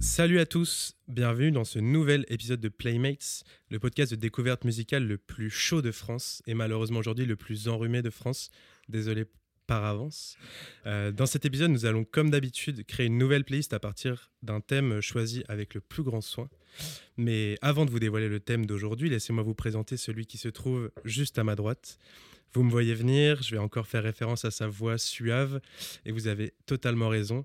Salut à tous, bienvenue dans ce nouvel épisode de Playmates, le podcast de découverte musicale le plus chaud de France et malheureusement aujourd'hui le plus enrhumé de France. Désolé par avance. Euh, dans cet épisode, nous allons comme d'habitude créer une nouvelle playlist à partir d'un thème choisi avec le plus grand soin. Mais avant de vous dévoiler le thème d'aujourd'hui, laissez-moi vous présenter celui qui se trouve juste à ma droite. Vous me voyez venir, je vais encore faire référence à sa voix suave et vous avez totalement raison.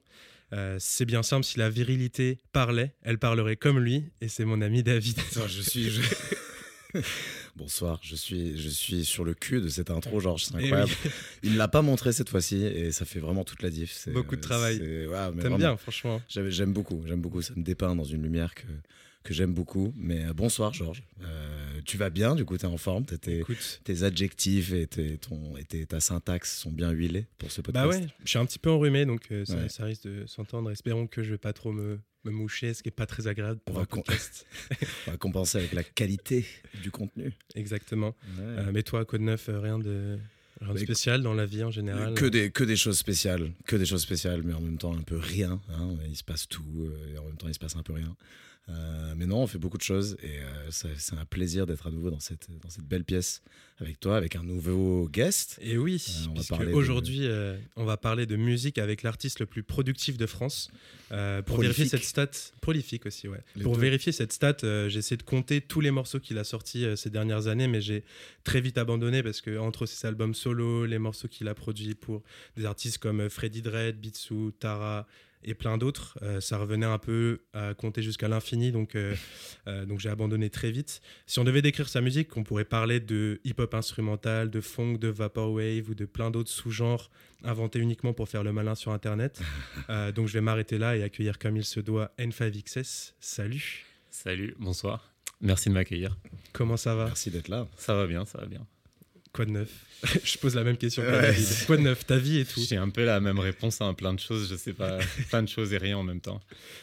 Euh, c'est bien simple, si la virilité parlait, elle parlerait comme lui, et c'est mon ami David. je suis. Bonsoir, je suis, je suis sur le cul de cette intro, Georges, c'est eh incroyable. Il ne l'a pas montré cette fois-ci et ça fait vraiment toute la diff. Beaucoup de travail. T'aimes bien, franchement. J'aime beaucoup, j'aime beaucoup. Ça me dépeint dans une lumière que, que j'aime beaucoup. Mais euh, bonsoir, Georges. Euh, tu vas bien, du coup, tu es en forme. Tes, tes adjectifs et, ton, et ta syntaxe sont bien huilés pour ce podcast. Bah ouais, je suis un petit peu enrhumé, donc euh, ça, risque de s'entendre. Espérons que je vais pas trop me, me moucher, ce qui est pas très agréable pour on un podcast. on va compenser avec la qualité du contenu. Exactement. mais toi, Code 9, rien de... Rien de spécial dans la vie en général que des, que des choses spéciales, que des choses spéciales, mais en même temps un peu rien. Hein. Il se passe tout, et en même temps il se passe un peu rien. Euh, mais non, on fait beaucoup de choses et euh, c'est un plaisir d'être à nouveau dans cette, dans cette belle pièce avec toi, avec un nouveau guest. Et oui, euh, aujourd'hui, on va parler de musique avec l'artiste le plus productif de France. pour vérifier cette stat, prolifique aussi, ouais. pour vérifier cette stat, j'ai essayé de compter tous les morceaux qu'il a sortis ces dernières années, mais j'ai très vite abandonné parce que entre ses albums solo, les morceaux qu'il a produits pour des artistes comme Freddy Dredd, Bitsu, Tara, et plein d'autres. Euh, ça revenait un peu à compter jusqu'à l'infini, donc, euh, euh, donc j'ai abandonné très vite. Si on devait décrire sa musique, on pourrait parler de hip-hop instrumental, de funk, de vaporwave ou de plein d'autres sous-genres inventés uniquement pour faire le malin sur Internet. donc je vais m'arrêter là et accueillir comme il se doit N5XS. Salut Salut, bonsoir. Merci de m'accueillir. Comment ça va? Merci d'être là. Ça va bien, ça va bien. Quoi de neuf Je pose la même question. Quoi de neuf Ta vie et tout J'ai un peu la même réponse à plein de choses. Je sais pas, plein de choses et rien en même temps.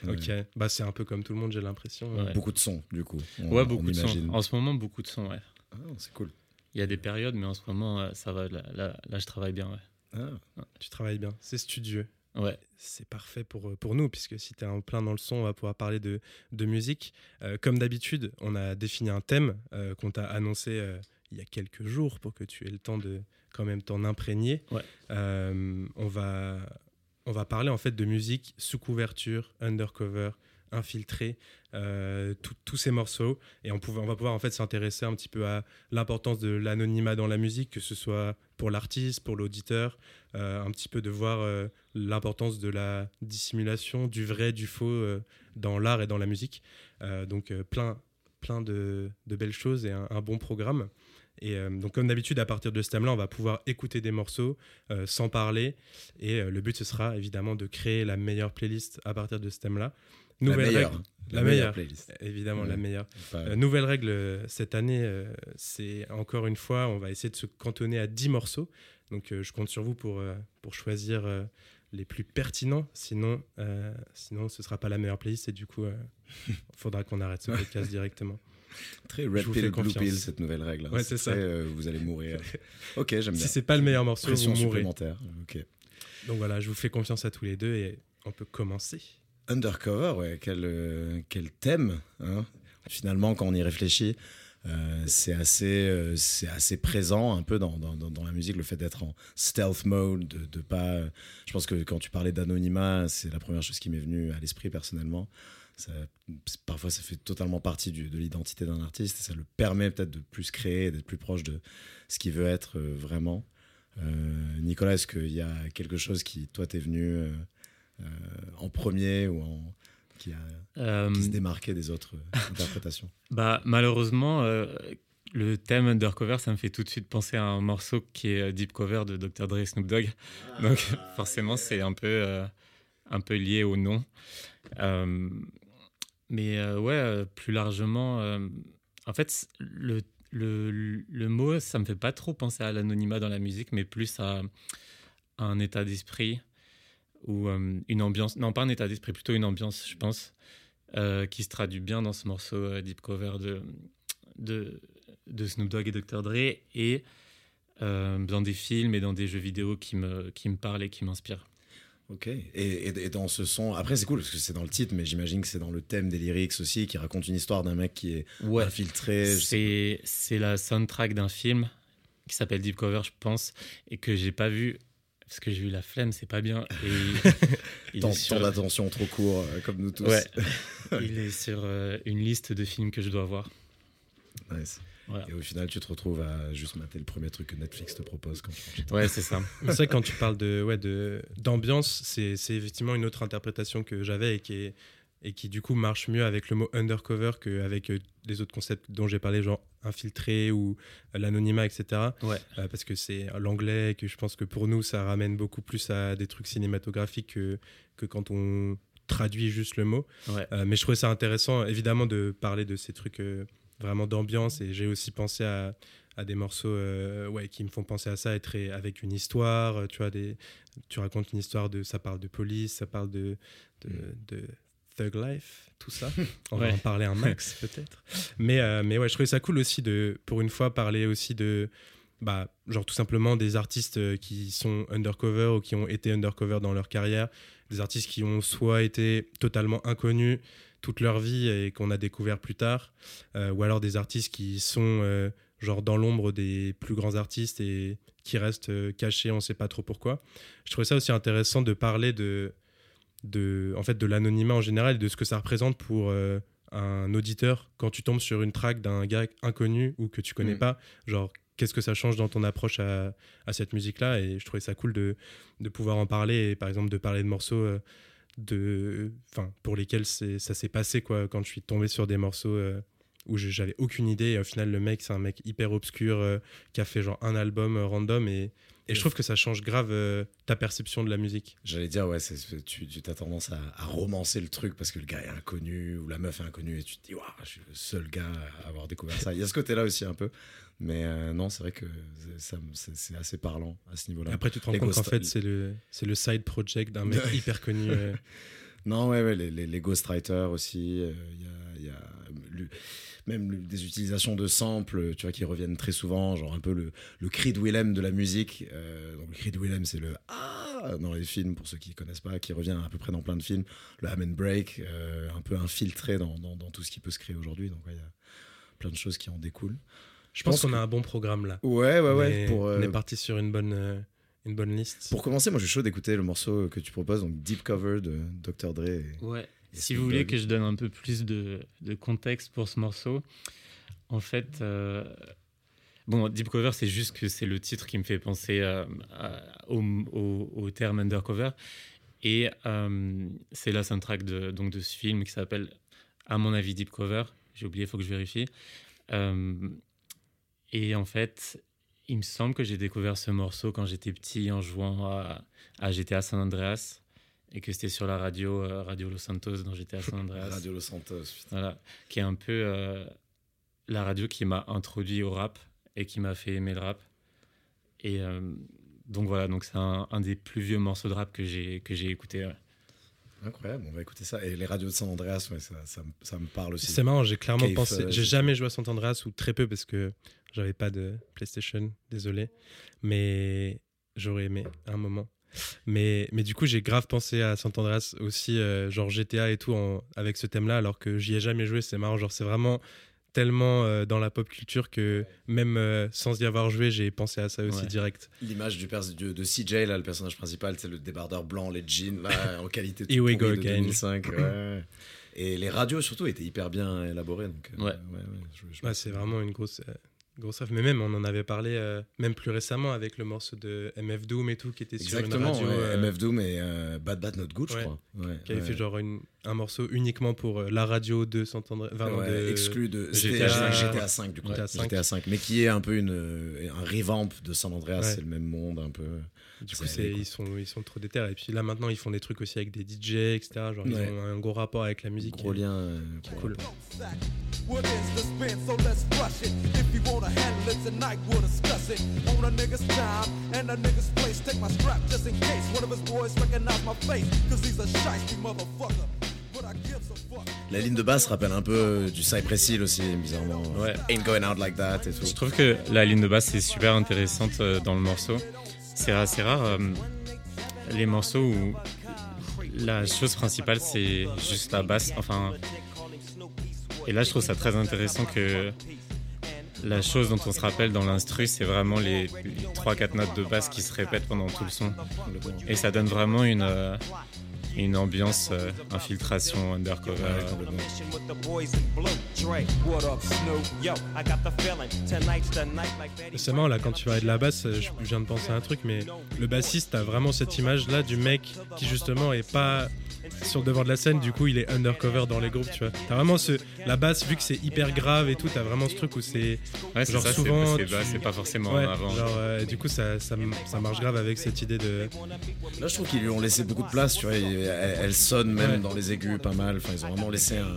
Ok. Bah c'est un peu comme tout le monde, j'ai l'impression. Beaucoup de sons, du coup. ouais, beaucoup de sons. En ce moment, beaucoup de sons, ouais. Ah, c'est cool. Il y a des périodes, mais en ce moment, euh, ça va. Là, là, je travaille bien, ouais. Ah. Tu travailles bien. C'est studieux. Ouais. C'est parfait pour, euh, pour nous, puisque si tu es en plein dans le son, on va pouvoir parler de, de musique. Euh, comme d'habitude, on a défini un thème qu'on t'a annoncé il y a quelques jours pour que tu aies le temps de quand même t'en imprégner. Euh, on, va, on va parler en fait de musique sous couverture, undercover, infiltré, euh, tous ces morceaux. Et on, on va pouvoir en fait s'intéresser un petit peu à l'importance de l'anonymat dans la musique, que ce soit pour l'artiste, pour l'auditeur, euh, un petit peu de voir l'importance de la dissimulation, du vrai, du faux dans l'art et dans la musique. donc plein, plein de, de, belles choses et un bon programme. Et euh, donc, comme d'habitude, à partir de ce thème-là, on va pouvoir écouter des morceaux euh, sans parler. Et euh, le but, ce sera évidemment de créer la meilleure playlist à partir de ce thème-là. Nouvelle la meilleure. Règle, la, meilleure, playlist. Évidemment, la meilleure. nouvelle règle cette année, c'est encore une fois, on va essayer de se cantonner à 10 morceaux. Donc, je compte sur vous pour, pour choisir les plus pertinents. Sinon, sinon ce ne sera pas la meilleure playlist et du coup, il faudra qu'on arrête ce podcast directement. Très red pill, blue pill, cette nouvelle règle. Ouais, c'est ça. Euh, vous allez mourir. ok, j'aime bien. Si c'est pas le meilleur morceau, Pression vous mourrez. supplémentaire. Ok. Donc voilà, je vous fais confiance à tous les deux et on peut commencer. Undercover, ouais, quel, euh, quel thème. Hein Finalement, quand on y réfléchit, euh, c'est assez, c'est assez présent un peu dans, dans, dans, la musique, le fait d'être en stealth mode, de, de pas. je pense que quand tu parlais d'anonymat, c'est la première chose qui m'est venue à l'esprit personnellement parfois, ça fait totalement partie de l'identité d'un artiste et ça le permet peut-être de plus créer, d'être plus proche de ce qu'il veut être euh, vraiment. Euh, Nicolas, est-ce qu'il y a quelque chose qui, toi, t'es venu euh, en premier ou en, qui, a, qui se démarquait des autres interprétations? Bah, Malheureusement, le thème Undercover, ça me fait tout de suite penser à un morceau qui est Deep Cover de Dr. Dre et Snoop Dogg. Donc, forcément, c'est un peu, un peu lié au nom. Mais euh, ouais, euh, plus largement, euh, en fait, le, le, le, mot, ça me fait pas trop penser à l'anonymat dans la musique, mais plus à, un état d'esprit ou une ambiance. Non, pas un état d'esprit, plutôt une ambiance, je pense, qui se traduit bien dans ce morceau Deep Cover de, de, de Snoop Dogg et Dr. Dre et dans des films et dans des jeux vidéo qui me, qui me parlent et qui m'inspirent. Ok. Et, et, dans ce son, après c'est cool parce que c'est dans le titre, mais j'imagine que c'est dans le thème des lyrics aussi, qui raconte une histoire d'un mec qui est infiltré. C'est c'est la soundtrack d'un film qui s'appelle Deep Cover, je pense, et que j'ai pas vu parce que j'ai eu la flemme, c'est pas bien. Et il Tant, sur... d'attention trop court, euh, comme nous tous. Ouais. il est sur euh, une liste de films que je dois voir. Nice. Et au final, tu te retrouves à juste mater le premier truc que Netflix te propose. Quand tu ouais, c'est ça. c'est vrai que quand tu parles de, ouais, de, d'ambiance, c'est, effectivement une autre interprétation que j'avais et qui, est, et qui du coup marche mieux avec le mot undercover qu'avec euh, les autres concepts dont j'ai parlé, genre infiltré ou euh, l'anonymat, etc. Ouais. Euh, parce que c'est l'anglais et que je pense que pour nous, ça ramène beaucoup plus à des trucs cinématographiques que, que quand on traduit juste le mot. Ouais. mais je trouvais ça intéressant, évidemment, de parler de ces trucs vraiment d'ambiance. Et j'ai aussi pensé à, à des morceaux euh, ouais, qui me font penser à ça, être avec une histoire. Euh, tu vois, des, tu racontes une histoire de. Ça parle de police, ça parle de, de, mm. de Thug Life, tout ça. On va en parler un max peut-être. Mais, euh, mais ouais, je trouvais ça cool aussi de, pour une fois, parler aussi de. Bah, genre tout simplement des artistes qui sont undercover ou qui ont été undercover dans leur carrière, des artistes qui ont soit été totalement inconnus, toute leur vie et qu'on a découvert plus tard, euh, ou alors des artistes qui sont euh, genre dans l'ombre des plus grands artistes et qui restent euh, cachés, on ne sait pas trop pourquoi. Je trouvais ça aussi intéressant de parler de, de, en fait, de l'anonymat en général et de ce que ça représente pour un auditeur quand tu tombes sur une track d'un gars inconnu ou que tu connais mm. pas, genre qu'est-ce que ça change dans ton approche à, à cette musique-là? Et je trouvais ça cool de, de, pouvoir en parler et par exemple de parler de morceaux de, enfin, pour lesquels ça s'est passé quoi, quand je suis tombé sur des morceaux euh, où j'avais aucune idée. Et au final, le mec, c'est un mec hyper obscur euh, qui a fait genre un album euh, random et, et je trouve que ça change grave ta perception de la musique. J'allais dire, ouais, tu, tu as tendance à, romancer le truc parce que le gars est inconnu ou la meuf est inconnue et tu te dis, waouh, je suis le seul gars à avoir découvert ça. Il y a ce côté-là aussi un peu. Mais euh, non, c'est vrai que c'est assez parlant à ce niveau-là. Après, tu te rends compte qu'en fait, c'est le, le side project d'un mec hyper connu. Euh. Non, ouais, ouais les, les, les ghostwriters aussi. Euh, il y a, y a même des utilisations de samples, tu vois, qui reviennent très souvent, genre un peu le, le cri de Willem de la musique. donc, le cri de Willem, c'est le Ah dans les films, pour ceux qui ne connaissent pas, qui revient à peu près dans plein de films. Le Ham and Break, un peu infiltré dans, dans, dans, tout ce qui peut se créer aujourd'hui. Donc, il y a plein de choses qui en découlent. Je pense, qu'on a un bon programme là. Ouais, ouais, ouais. Pour, On est euh, parti sur une bonne, euh, une bonne liste. Pour commencer, moi je suis chaud d'écouter le morceau que tu proposes, donc Deep Cover de Dr. Dre. ouais. si vous voulez que je donne un peu plus de, de contexte pour ce morceau, en fait. Euh, bon, Deep Cover, c'est juste que c'est le titre qui me fait penser au, au, terme undercover. Et c'est la soundtrack de, donc, de ce film qui s'appelle, à mon avis, Deep Cover. J'ai oublié, il faut que je vérifie. Et en fait, il me semble que j'ai découvert ce morceau quand j'étais petit en jouant à, à, GTA San Andreas et que c'était sur la radio euh, Radio Los Santos dans GTA San Andreas. radio Los Santos, putain. Voilà, qui est un peu euh, la radio qui m'a introduit au rap et qui m'a fait aimer le rap. Et euh, donc voilà, donc c'est un, un, des plus vieux morceaux de rap que j'ai que j'ai écouté. Incroyable, on va écouter ça. Et les radios de San Andreas, ouais, ça, ça, ça, me parle aussi. C'est marrant, j'ai clairement pensé. j'ai jamais joué à San Andreas ou très peu parce que j'avais pas de PlayStation, désolé. Mais j'aurais aimé un moment. Mais, mais du coup, j'ai grave pensé à San Andreas aussi, euh, genre GTA et tout, avec ce thème-là, alors que j'y ai jamais joué. C'est marrant, genre c'est vraiment tellement euh, dans la pop culture que même euh, sans y avoir joué, j'ai pensé à ça aussi direct. L'image du de, de, CJ, là, le personnage principal, c'est le débardeur blanc, les jeans, là, en qualité de, we go de 2005. Et les radios surtout étaient hyper bien élaborées. Donc, ouais. ouais c'est vraiment une grosse, Grosse mais même on en avait parlé euh, même plus récemment avec le morceau de MF Doom et tout qui était sur une radio. Euh, MF Doom et euh, Bad Bad Not Good, je crois. qui avait fait genre un morceau uniquement pour la radio de s'entendre. exclu de GTA, 5 du coup. GTA 5. mais qui est un peu une, un revamp de San Andreas, c'est le même monde un peu. Du coup, ils, sont, ils sont trop déter. Et puis là, maintenant, ils font des trucs aussi avec des DJ, etc. Genre, ils ont un gros rapport avec la musique. Gros lien. Euh, cool. La ligne de basse rappelle un peu du Cypress Hill aussi, bizarrement. Ouais. Ain't going out like that et tout. Je trouve que la ligne de basse est super intéressante euh, dans le morceau. C'est assez rare euh, les morceaux où la chose principale c'est juste la basse. Enfin, et là je trouve ça très intéressant que la chose dont on se rappelle dans l'instru c'est vraiment les 3-4 notes de basse qui se répètent pendant tout le son. Et ça donne vraiment une, euh, une ambiance euh, infiltration undercover. C'est marrant là quand tu parlais de la basse, je je viens de penser à un truc, mais le bassiste a vraiment cette image là du mec qui justement est pas sur le devant de la scène, du coup il est undercover dans les groupes, tu vois. T'as vraiment ce la basse vu que c'est hyper grave et tout, t'as vraiment ce truc où c'est Ouais, c'est Genre ça, souvent, c'est tu- bah, c'est pas forcément ouais, avant. genre euh, du coup ça, ça, ça marche grave avec cette idée de Là, je trouve qu'ils lui ont laissé beaucoup de place, tu vois. Elle, elle sonne même Ouais. dans les aigus pas mal. Enfin, ils ont vraiment laissé un,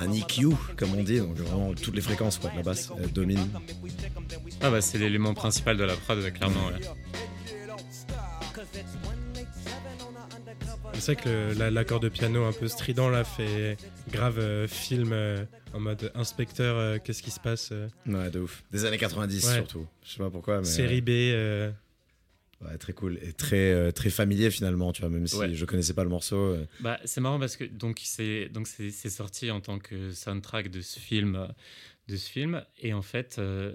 un EQ, comme on dit. Donc, vraiment, toutes les fréquences, quoi. La basse, elle domine. Ah bah c'est l'élément principal de la prod, clairement. ouais. C'est vrai que l'accord de piano un peu strident là fait grave euh, film euh, en mode inspecteur, euh, qu'est-ce qui se passe euh, Ouais, de ouf. Des années 90, Ouais. surtout. Je sais pas pourquoi, mais. Série B. euh, Ouais, très cool. Et très, euh, très familier, finalement, tu vois. Même si Ouais. je connaissais pas le morceau. euh, Bah, c'est marrant parce que donc c'est donc c'est c'est sorti en tant que soundtrack de ce film de ce film et en fait euh,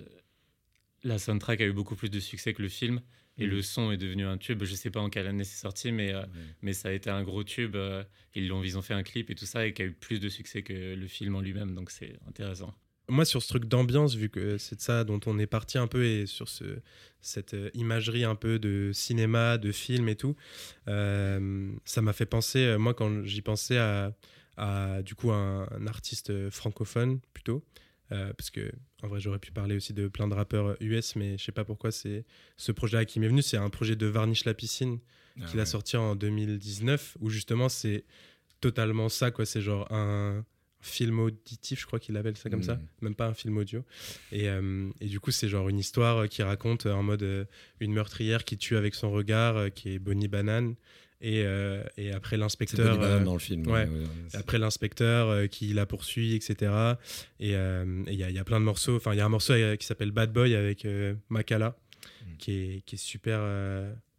la soundtrack a eu beaucoup plus de succès que le film et le son est devenu un tube. Je sais pas en quelle année c'est sorti mais euh, mais ça a été un gros tube. euh, ils l'ont ils ont fait un clip et tout ça et qui a eu plus de succès que le film en lui-même donc c'est intéressant. Moi, sur ce truc d'ambiance, vu que c'est de ça dont on est parti un peu, et sur ce, cette euh, imagerie un peu de cinéma, de film et tout, euh, ça m'a fait penser, moi, quand j'y pensais à, à, du coup, un, un artiste francophone plutôt, euh, parce que en vrai, j'aurais pu parler aussi de plein de rappeurs US, mais je sais pas pourquoi c'est ce projet-là qui m'est venu. C'est un projet de Varnish la piscine Ah qu'il a sorti en 2019, où justement c'est totalement ça, quoi. C'est genre un film auditif, je crois qu'il appelle ça comme ça, Mhm. même pas un film audio. Et, euh, et du coup, c'est genre une histoire qui raconte euh, en mode euh, une meurtrière qui tue avec son regard, euh, qui est Bonnie Banane. Et, euh, et après l'inspecteur. Euh, dans le film. ouais. après l'inspecteur euh, qui la poursuit, etc. Et euh, et il y, y a plein de morceaux. Enfin, il y a un morceau euh, qui s'appelle Bad Boy avec Makala, Mm. qui, est, qui est super,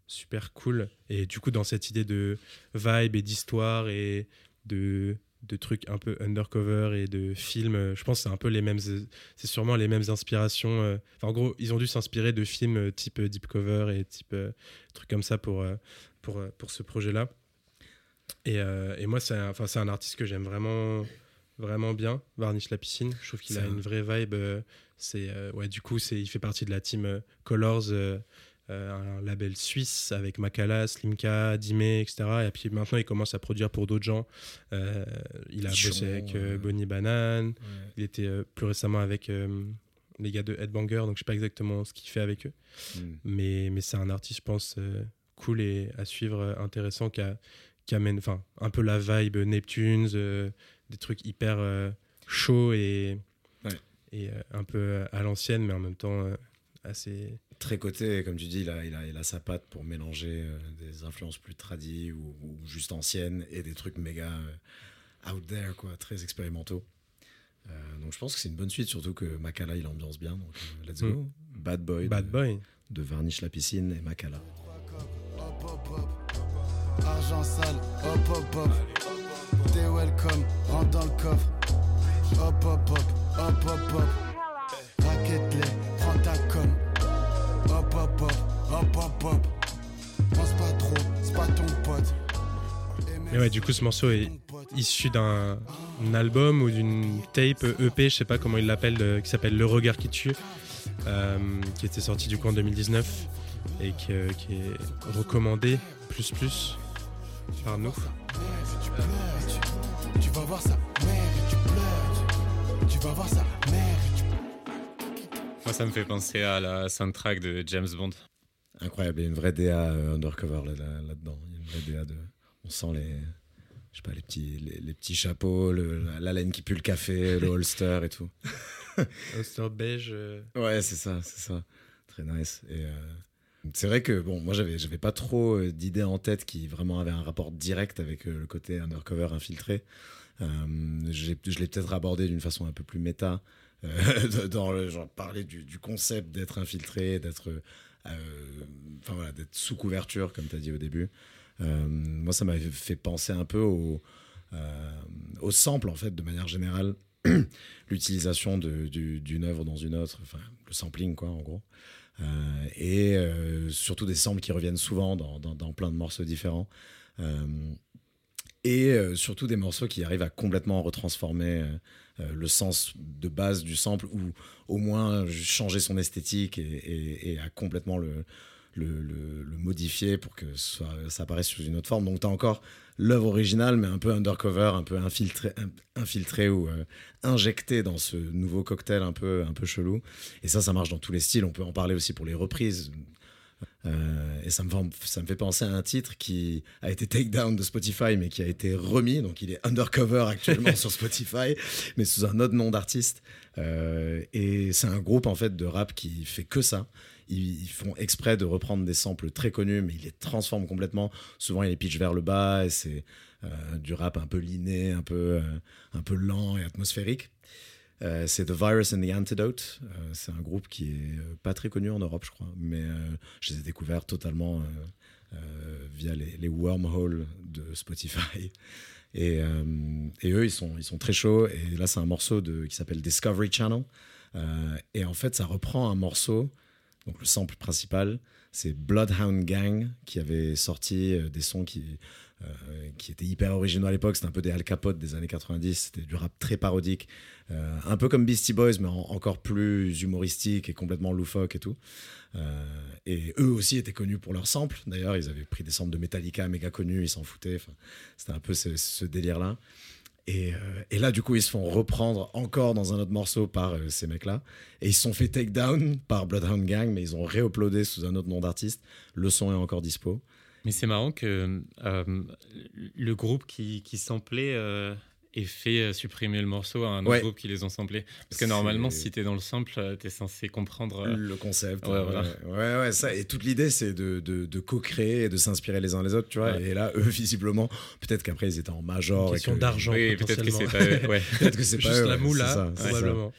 super cool. Et du coup, dans cette idée de vibe et d'histoire et de, de trucs un peu undercover et de films, je pense que c'est un peu les mêmes. C'est sûrement les mêmes inspirations. Enfin, en gros, ils ont dû s'inspirer de films type Deep Cover et type euh, trucs comme ça pour, euh, pour, euh, pour ce projet-là. Et, euh, et moi, c'est un, enfin, c'est un artiste que j'aime vraiment, vraiment bien, Varnish la piscine. Je trouve qu'il a un- une vraie vibe. euh, c'est, euh, ouais, du coup, c'est, il fait partie de la team Colors, un label suisse avec Makala, Slimka, Dime, etc. Et puis maintenant, il commence à produire pour d'autres gens. Il a Bichon, bossé avec Bonnie Banane. Il était plus récemment avec les gars de Headbanger, donc je sais pas exactement ce qu'il fait avec eux. Mm. Mais, mais c'est un artiste, je pense, cool et à suivre, euh, intéressant, qui, a- qui amène enfin, un peu la vibe Neptunes, euh, des trucs hyper euh, chauds et, Ouais. et un peu à l'ancienne, mais en même temps assez. Très comme tu dis, il a, il a, il a sa patte pour mélanger euh, des influences plus tradies ou, ou juste anciennes et des trucs méga euh, out there, quoi, très expérimentaux. Euh, donc je pense que c'est une bonne suite, surtout que Makala il ambiance bien. Donc let's go. Bad Boy, Bad de, Boy. de Varnish la piscine et Makala. Hop hop argent sale, hop hop hop. T'es welcome, rentre dans le coffre. Hop hop hop, hop hop hop. Raquette-les, prends ta conne. Hop hop hop, hop hop hop. Pense pas trop, c'est pas ton pote. Mais ouais, du coup, ce morceau est issu d'un un album ou d'une tape EP, je sais pas comment il l'appelle, qui s'appelle Le Regard qui tue, euh, qui était sorti du coup en 2019 et qui, euh, qui est recommandé plus plus par nous. Tu pleures, tu, tu vas voir sa mère et tu pleures. Tu, tu vas voir sa mère et tu Moi ça me fait penser à la soundtrack de James Bond. Incroyable, il y a une vraie DA euh, undercover là- là- là-dedans. il y a une vraie DA de. On sent les. Je sais pas, les petits, les, les petits chapeaux, le- la, la laine qui pue le café, le holster et tout. Ulster beige. euh, Ouais, c'est ça, c'est ça. Très nice. Et, euh, c'est vrai que bon, moi j'avais j'avais pas trop euh, d'idées en tête qui vraiment avaient un rapport direct avec euh, le côté undercover infiltré. Euh, je l'ai peut-être abordé d'une façon un peu plus méta, euh, dans le genre parler du, concept d'être infiltré, d'être voilà, d'être sous couverture comme tu as dit au début. Moi ça m'avait fait penser un peu au au sample en fait de manière générale l'utilisation d'une œuvre dans une autre le sampling quoi en gros. Euh, et euh, surtout des samples qui reviennent souvent dans, plein de morceaux différents. Euh, et surtout des morceaux qui arrivent à complètement retransformer le sens de base du sample ou au moins changer son esthétique et à complètement le, le, le- le modifier pour que soit, ça apparaisse sous une autre forme. Donc tu as encore l'œuvre originale, mais un peu undercover, un peu infiltré, in- infiltré ou euh, injecté dans ce nouveau cocktail un peu, un peu chelou. Et ça, ça marche dans tous les styles. On peut en parler aussi pour les reprises. Euh, et ça me, fait, ça me fait penser à un titre qui a été take down de Spotify, mais qui a été remis. Donc il est undercover actuellement sur Spotify, mais sous un autre nom d'artiste. Euh, et c'est un groupe en fait de rap qui fait que ça. Ils, font exprès de reprendre des samples très connus, mais ils les transforment complètement. Souvent, ils les pitchent vers le bas et c'est euh, du rap un peu liné, un peu, euh, un peu lent et atmosphérique. Euh, c'est The Virus and the Antidote. C'est un groupe qui est pas très connu en Europe, je crois, mais je les ai découverts totalement via les, les wormholes de Spotify. Et, eux, ils sont, ils sont très chauds. Et là, c'est un morceau qui s'appelle Discovery Channel. Et en fait, ça reprend un morceau, donc le sample principal, c'est Bloodhound Gang qui avait sorti euh, des sons qui, euh, qui étaient hyper originaux à l'époque. C'était un peu des Al Capote des années 90. C'était du rap très parodique. Euh, un peu comme Beastie Boys, mais en- encore plus humoristique et complètement loufoque et tout. Et eux aussi étaient connus pour leurs samples. D'ailleurs, ils avaient pris des samples de Metallica méga connus, ils s'en foutaient. C'était un peu ce délire-là. Et, euh, et là, du coup, ils se font reprendre encore dans un autre morceau par euh, ces mecs-là. Et ils se sont fait take down par Bloodhound Gang, mais ils ont réuploadé sous un autre nom d'artiste. Le son est encore dispo. Mais c'est marrant que euh, le groupe qui, qui ait fait euh, supprimer le morceau à un autre Ouais. groupe qui les ont samplés. Parce que normalement, si tu es dans le sample, tu es censé comprendre. euh, le concept. ouais, ouais, voilà. ouais, ouais, ça. Et toute l'idée, c'est de, de, de co-créer et de s'inspirer les uns les autres, tu vois. Ouais. Et là, eux, visiblement, peut-être qu'après, ils étaient en major. Une et question que- d'argent. oui, peut-être que c'est pas. ouais. Peut-être que c'est pas Juste eux, la moula, c'est ça, probablement.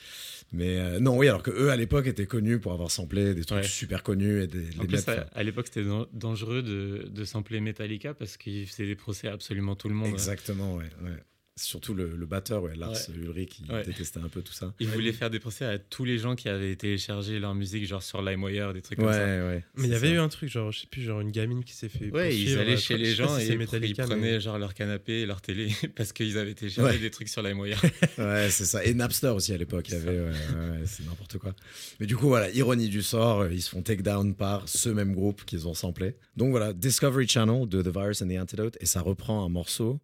Mais euh, non, oui, alors que eux à l'époque étaient connus pour avoir samplé des trucs Ouais. super connus et des, En plus, mettre- à, à l'époque, c'était dan- dangereux de, de sampler Metallica parce qu'ils faisaient des procès à absolument tout le monde. Exactement, ouais. ouais. Surtout le, le batteur, ouais, Lars Ouais. Ulrich, il Ouais. détestait un peu tout ça. Ils voulaient faire des procès à tous les gens qui avaient téléchargé leur musique, genre sur LimeWire, des trucs Ouais, comme ça. ouais. Mais il y avait ça. eu un truc, genre, je sais plus, genre une gamine qui s'est fait. Ouais, ils allaient euh, chez les gens si et ils mais- prenaient genre leur canapé et leur télé parce qu'ils avaient téléchargé Ouais. des trucs sur LimeWire. Ouais, c'est ça. Et Napster aussi à l'époque, il y avait. ouais, ouais, ouais, c'est n'importe quoi. Mais du coup, voilà, ironie du sort, euh, ils se font take down par ce même groupe qu'ils ont samplé. Donc voilà, Discovery Channel de The Virus and the Antidote. Et ça reprend un morceau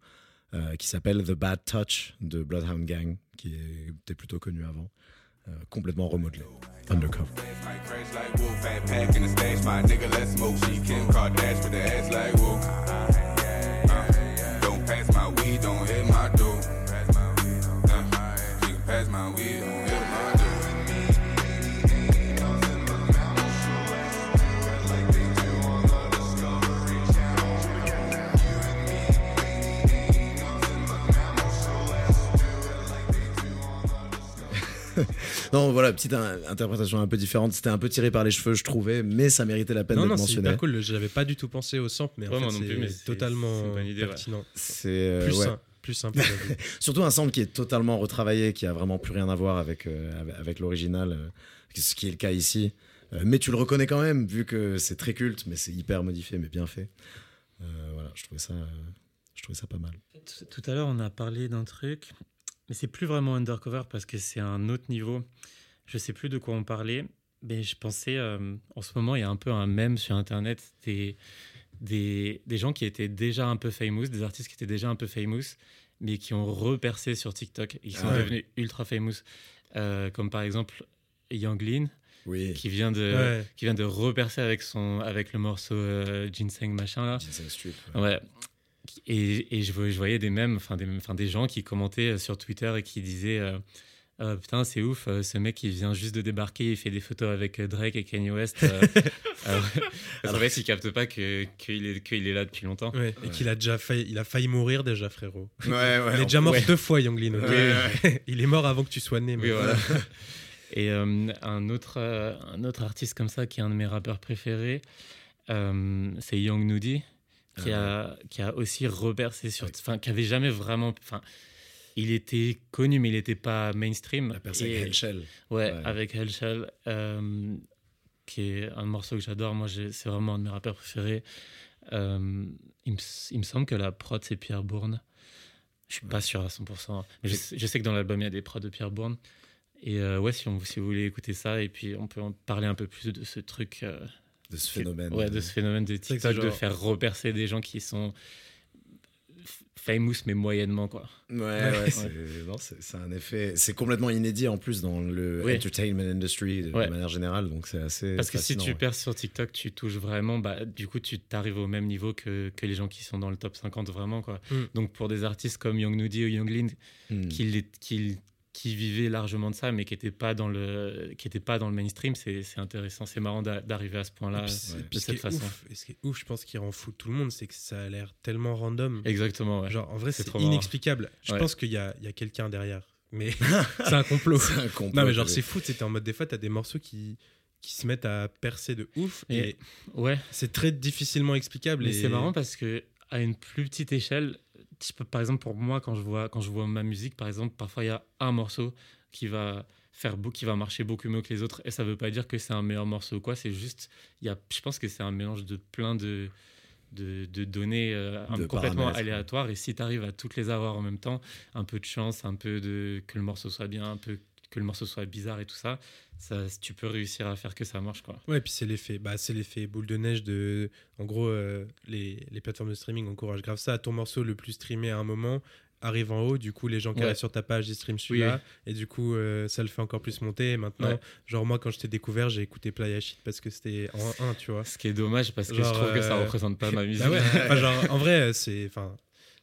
euh, qui s'appelle The Bad Touch de Bloodhound Gang, qui était plutôt connu avant. euh, complètement remodelé. Undercover. Non, voilà, petite in- interprétation un peu différente. C'était un peu tiré par les cheveux, je trouvais, mais ça méritait la peine Non, d'être non, c'est mentionné. hyper cool. J'avais pas du tout pensé au sample, mais Ouais, en fait, non plus, mais c'est c'est- totalement c'est pertinent. C'est euh, Plus ouais. sain, plus simple. Surtout un sample qui est totalement retravaillé, qui a vraiment plus rien à voir avec, euh, avec, l'original, euh, ce qui est le cas ici. Euh, mais tu le reconnais quand même, vu que c'est très culte, mais c'est hyper modifié, mais bien fait. Euh, voilà, je trouvais ça, euh, je trouvais ça pas mal. Tout à l'heure, on a parlé d'un truc, mais c'est plus vraiment undercover parce que c'est un autre niveau. Je sais plus de quoi on parlait, mais je pensais, euh, en ce moment, il y a un peu un mème sur Internet des, des, des gens qui étaient déjà un peu famous, des artistes qui étaient déjà un peu famous, mais qui ont repercé sur TikTok et qui sont Ah ouais. devenus ultra famous. Euh, comme par exemple Lean, Oui, qui vient de, Ouais. qui vient de repercer avec, son, avec le morceau euh, Ginseng machin là. Ginseng Street. ouais. Ouais. Et, et je, voyais, je voyais des mêmes, enfin des, enfin des gens qui commentaient euh, sur Twitter et qui disaient euh, euh, putain, c'est ouf, euh, ce mec il vient juste de débarquer, il fait des photos avec Drake et Kanye West. euh, euh, en fait, il capte pas que- qu'il est, qu'il est là depuis longtemps. Ouais, et qu'il a déjà failli, il a failli mourir déjà, frérot. Ouais, ouais. il est déjà mort ouais. deux fois, Young il est mort avant que tu sois né. Oui, mais- voilà. Et euh, un, autre, euh, un autre artiste comme ça, qui est un de mes rappeurs préférés, euh, c'est Young Nudy, qui, a, qui a aussi repercé sur. Enfin, qui avait jamais vraiment. Enfin, il était connu, mais il n'était pas mainstream. La personne avec Hellshell. Ouais, Ouais. avec Hellshell, euh, qui est un morceau que j'adore. Moi, c'est vraiment un de mes rappeurs préférés. Euh, il, me, s- il me semble que la prod, c'est Pierre Bourne. Je suis pas sûr à 100%. Mais je, sais- je sais que dans l'album, il y a des prods de Pierre Bourne. Et euh, ouais, si, on, si vous voulez écouter ça, et puis on peut en parler un peu plus de ce truc. De ce phénomène. Ouais, de ce phénomène de TikTok, de faire repercer des gens qui sont famous, mais moyennement, quoi. Ouais, ouais, c'est un effet. C'est complètement inédit en plus dans le Oui. entertainment industry de, Ouais. manière générale, donc c'est assez. Parce que si tu ouais. perds sur TikTok, tu touches vraiment, bah, du coup, tu t'arrives au même niveau que, que les gens qui sont dans le top 50 vraiment. Quoi. Mm. Donc pour des artistes comme Young Nudy ou Young Lin, Hmm. qui, les- qui, qui vivaient largement de ça, mais qui n'étaient pas, dans le- qui étaient pas dans le mainstream, c'est intéressant, c'est marrant d'a- d'arriver à ce point-là euh, c'est- de ce, cette façon. ouf, et ce qui est ouf, je pense, qui rend fou tout le monde, c'est que ça a l'air tellement random. Exactement, ouais. Genre, en vrai, C'est inexplicable. Je Ouais. pense qu'il y a, a quelqu'un derrière. Mais c'est un complot. C'est un complot, non, mais genre, c'est fou. C'était en mode, des fois, t'as des morceaux qui, qui se mettent à percer de ouf. Et- Et, Ouais, c'est très difficilement explicable. mais et c'est marrant parce que à une plus petite échelle, je peux- par exemple pour moi quand je vois quand je vois ma musique par exemple, parfois il y a un morceau qui va faire beau, qui va marcher beaucoup mieux que les autres et ça veut pas dire que c'est un meilleur morceau ou quoi, c'est juste il y a je pense que c'est un mélange de plein de de, de données euh, De complètement aléatoires et si tu arrives à toutes les avoir en même temps, un peu de chance, un peu de que le morceau soit bien, un peu que le morceau soit bizarre et tout ça, ça tu peux réussir à faire que ça marche quoi. Ouais, puis c'est l'effet, bah, c'est l'effet boule de neige de, en gros, euh, les, les plateformes de streaming encouragent grave ça. Ton morceau le plus streamé à un moment arrive en haut, du coup les gens qui Ouais. arrivent sur ta page ils streament celui-là, et du coup euh, ça le fait encore plus monter. Et maintenant, Ouais. genre moi quand je t'ai découvert, j'ai écouté Playa Shit parce que c'était en 1, tu vois. Ce qui est dommage parce que Genre, je trouve que ça euh, représente pas ma musique. Bah ouais, enfin, genre, en vrai, c'est, enfin,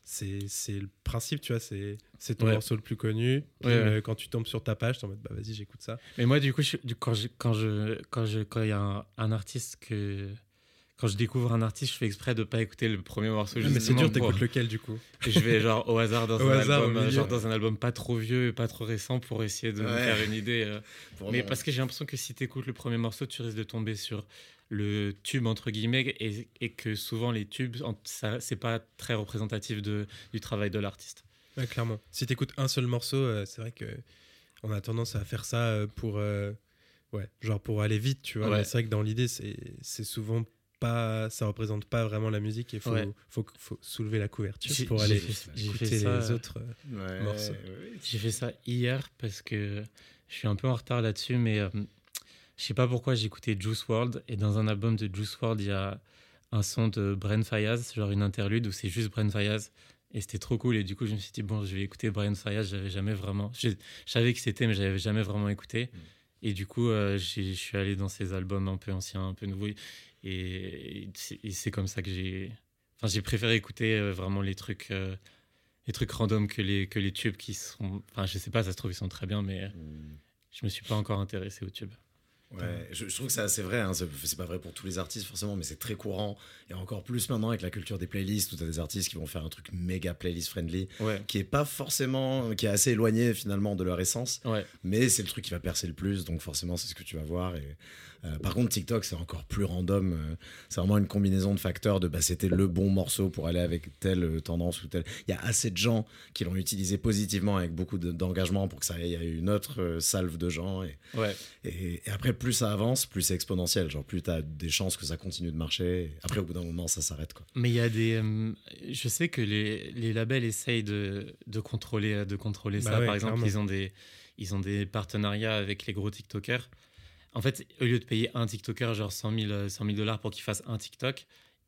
c'est, le principe, tu vois, c'est, ton Ouais. morceau le plus connu. Puis, Ouais, ouais. euh, quand tu tombes sur ta page, t'es en mode, bah vas-y, j'écoute ça. Mais moi, du coup, je- quand je, quand je, quand je, quand il y a un, un artiste que, quand je découvre un artiste, je fais exprès de pas écouter le premier morceau. mais c'est dur, t'écoutes lequel du coup? Et je vais genre au hasard dans Au un hasard, album, genre dans un album pas trop vieux et pas trop récent pour essayer de me faire une idée. euh. Mais parce que j'ai l'impression que si t'écoutes le premier morceau, tu risques de tomber sur le tube entre guillemets et, et que souvent les tubes, ça, c'est pas très représentatif de, du travail de l'artiste. Ouais, clairement. Si t'écoutes un seul morceau, euh, c'est vrai que on a tendance à faire ça euh, pour, euh, ouais, genre pour aller vite, tu vois. Ouais. C'est vrai que dans l'idée, c'est, c'est souvent pas, ça représente pas vraiment la musique et faut, Ouais. faut, faut soulever la couverture pour aller écouter ça, les autres. Ouais, morceau. ouais. J'ai fait ça hier parce que je suis un peu en retard là-dessus, mais euh, je sais pas pourquoi j'ai écouté Juice World et dans un album de Juice World, il y a un son de Bren Fayaz, genre une interlude où c'est juste Bren Fayaz et c'était trop cool et du coup je me suis dit bon je vais écouter Bren Fayaz, j'avais jamais vraiment, je, je savais que c'était mais j'avais jamais vraiment écouté et du coup euh, je suis allé dans ces albums un peu anciens, un peu nouveaux et, et c'est- comme ça que j'ai, enfin j'ai préféré écouter euh, vraiment les trucs. euh, les trucs random que les, que les tubes qui sont. Enfin, je sais pas, ça se trouve, ils sont très bien, mais Hmm. je me suis pas encore intéressé aux tubes. Ouais, je, je trouve que c'est assez vrai. Hein. C'est pas vrai pour tous les artistes forcément, mais c'est très courant. Et encore plus maintenant avec la culture des playlists où t'as des artistes qui vont faire un truc méga playlist friendly, Ouais. qui est pas forcément, qui est assez éloigné finalement de leur essence. Ouais. Mais c'est le truc qui va percer le plus, donc forcément c'est ce que tu vas voir. Et, euh, par contre TikTok c'est encore plus random. euh, c'est vraiment une combinaison de facteurs. De bah c'était le bon morceau pour aller avec telle euh, tendance ou telle. Il y a assez de gens qui l'ont utilisé positivement avec beaucoup de- d'engagement pour que ça aille à une autre euh, salve de gens. Et, Ouais. et, et après, plus ça avance, plus c'est exponentiel. Genre, plus tu as des chances que ça continue de marcher. Après, au bout d'un moment, ça s'arrête. quoi. Mais il y a des. euh, je sais que les, les labels essayent de, de contrôler, de contrôler Bah ça. ouais, Par exemple, clairement. ils ont, des, ils ont des partenariats avec les gros TikTokers. En fait, au lieu de payer un TikToker genre 100 000 100 000 dollars pour qu'il fasse un TikTok,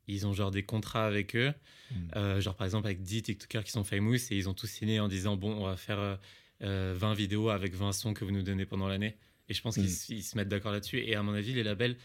ils ont genre des contrats avec eux. Mm. Euh, genre par exemple avec 10 TikTokers qui sont famous et ils ont tous signé en disant bon, on va faire euh, euh, 20 vidéos avec 20 sons que vous nous donnez pendant l'année. Et je pense qu'ils Mm. se mettent d'accord là-dessus. Et à mon avis, les labels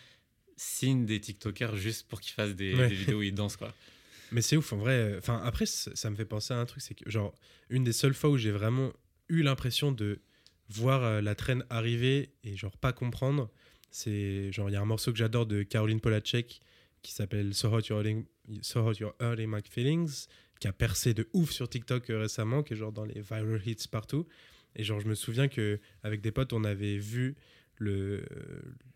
signent des TikTokers juste pour qu'ils fassent des, Ouais. des vidéos où ils dansent quoi. Mais c'est ouf, en vrai. euh, Enfin, après, ça me fait penser à un truc, c'est que, genre, une des seules fois où j'ai vraiment eu l'impression de voir euh, la traîne arriver et genre pas comprendre. C'est genre il y a un morceau que j'adore de Caroline Polacek qui s'appelle So Hot You're Hurting, So Hot You're Hurting My Feelings qui a percé de ouf sur TikTok euh, récemment, qui est genre dans les viral hits partout. Et genre je me souviens que avec des potes on avait vu le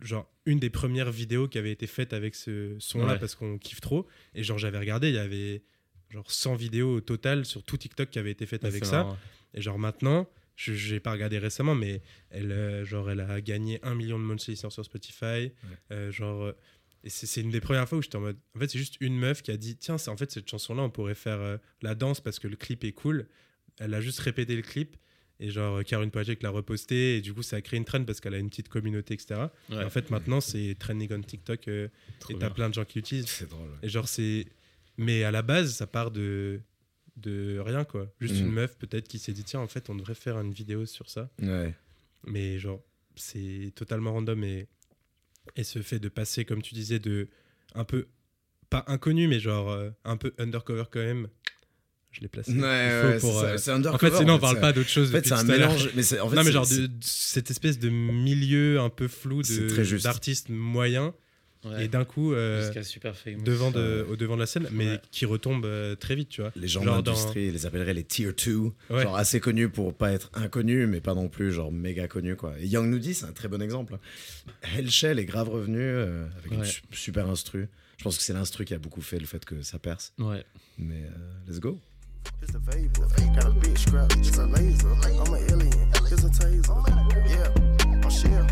genre une des premières vidéos qui avait été faite avec ce son là Ouais. parce qu'on kiffe trop. Et genre j'avais regardé il y avait genre 100 vidéos au total sur tout TikTok qui avaient été faites avec ça. marrant. et genre maintenant je n'ai pas regardé récemment mais elle euh, genre elle a gagné un million de monthly listeners sur Spotify. Euh, genre euh, et c'est une des premières fois où j'étais en mode en fait c'est juste une meuf qui a dit tiens c'est en fait cette chanson là on pourrait faire euh, la danse parce que le clip est cool. Elle a juste répété le clip et genre Caroline Polacek l'a reposté et du coup ça a créé une trend parce qu'elle a une petite communauté etc Ouais, et en fait maintenant c'est trending on TikTok euh, et t'as plein de gens qui l'utilisent C'est drôle. ouais. et genre c'est mais à la base ça part de de rien quoi juste une meuf peut-être qui s'est dit tiens en fait on devrait faire une vidéo sur ça Ouais. mais genre c'est totalement random et et ce fait de passer comme tu disais de un peu pas inconnu mais genre euh, un peu undercover quand même je l'ai placé Ouais, ouais, c'est euh, en fait sinon on parle pas d'autre chose En fait, c'est un mélange. Mais c'est- en fait, non mais c'est- genre c'est- de, de cette espèce de milieu un peu flou d'artistes moyens Ouais. et d'un coup euh, Jusqu'à super famous. devant de, Euh, au devant de la scène mais Ouais. qui retombe euh, très vite tu vois Les gens de l'industrie les appelleraient les tier 2, Ouais. genre assez connus pour pas être inconnus, mais pas non plus genre méga connus quoi. Et Young Nudie, c'est un très bon exemple. Hellshell est grave revenu euh, avec une super instru. Je pense que c'est l'instru qui a beaucoup fait le fait que ça perce. Ouais. Mais euh, let's go. It's the vapor. Got a big scrap, it's a laser. I'm an alien, it's a taser. Yeah, I'm shield.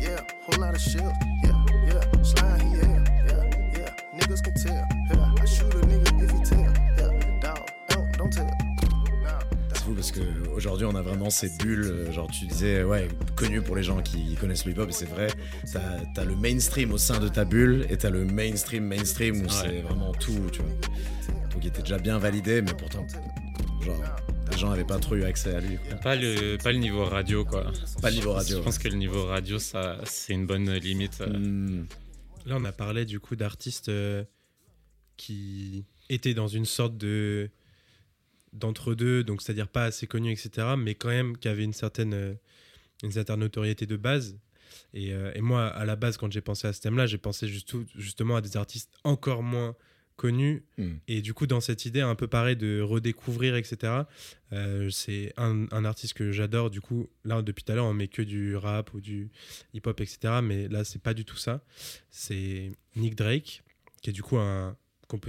Yeah, whole lot of shield. Yeah, yeah, slime, he yeah, yeah, yeah. Niggas can tell. Parce qu'aujourd'hui on a vraiment ces bulles, euh, genre tu disais, ouais, connu pour les gens qui connaissent le hip-hop, et c'est vrai, t'as as le mainstream au sein de ta bulle, et t'as le mainstream mainstream où c'est vraiment tout, tu vois. Donc il était déjà bien validé, mais pourtant, genre, les gens n'avaient pas trop eu accès à lui. quoi. Pas le, pas le niveau radio, quoi. Pas le niveau radio. Je pense que le niveau radio, ça, c'est une bonne limite. euh. Hmm, Là, on a parlé du coup d'artistes euh, qui étaient dans une sorte de d'entre-deux, donc c'est-à-dire pas assez connus, etc., mais quand même qui avaient une certaine, euh, une certaine notoriété de base. Et, euh, et moi, à la base, quand j'ai pensé à ce thème-là, j'ai pensé juste justement à des artistes encore moins connus. Hmm. Et du coup, dans cette idée un peu pareil de redécouvrir, etc., euh, c'est un, un artiste que j'adore. Du coup, là, depuis tout à l'heure, on met que du rap ou du hip-hop, etc. Mais là, c'est pas du tout ça. C'est Nick Drake, qui est du coup un,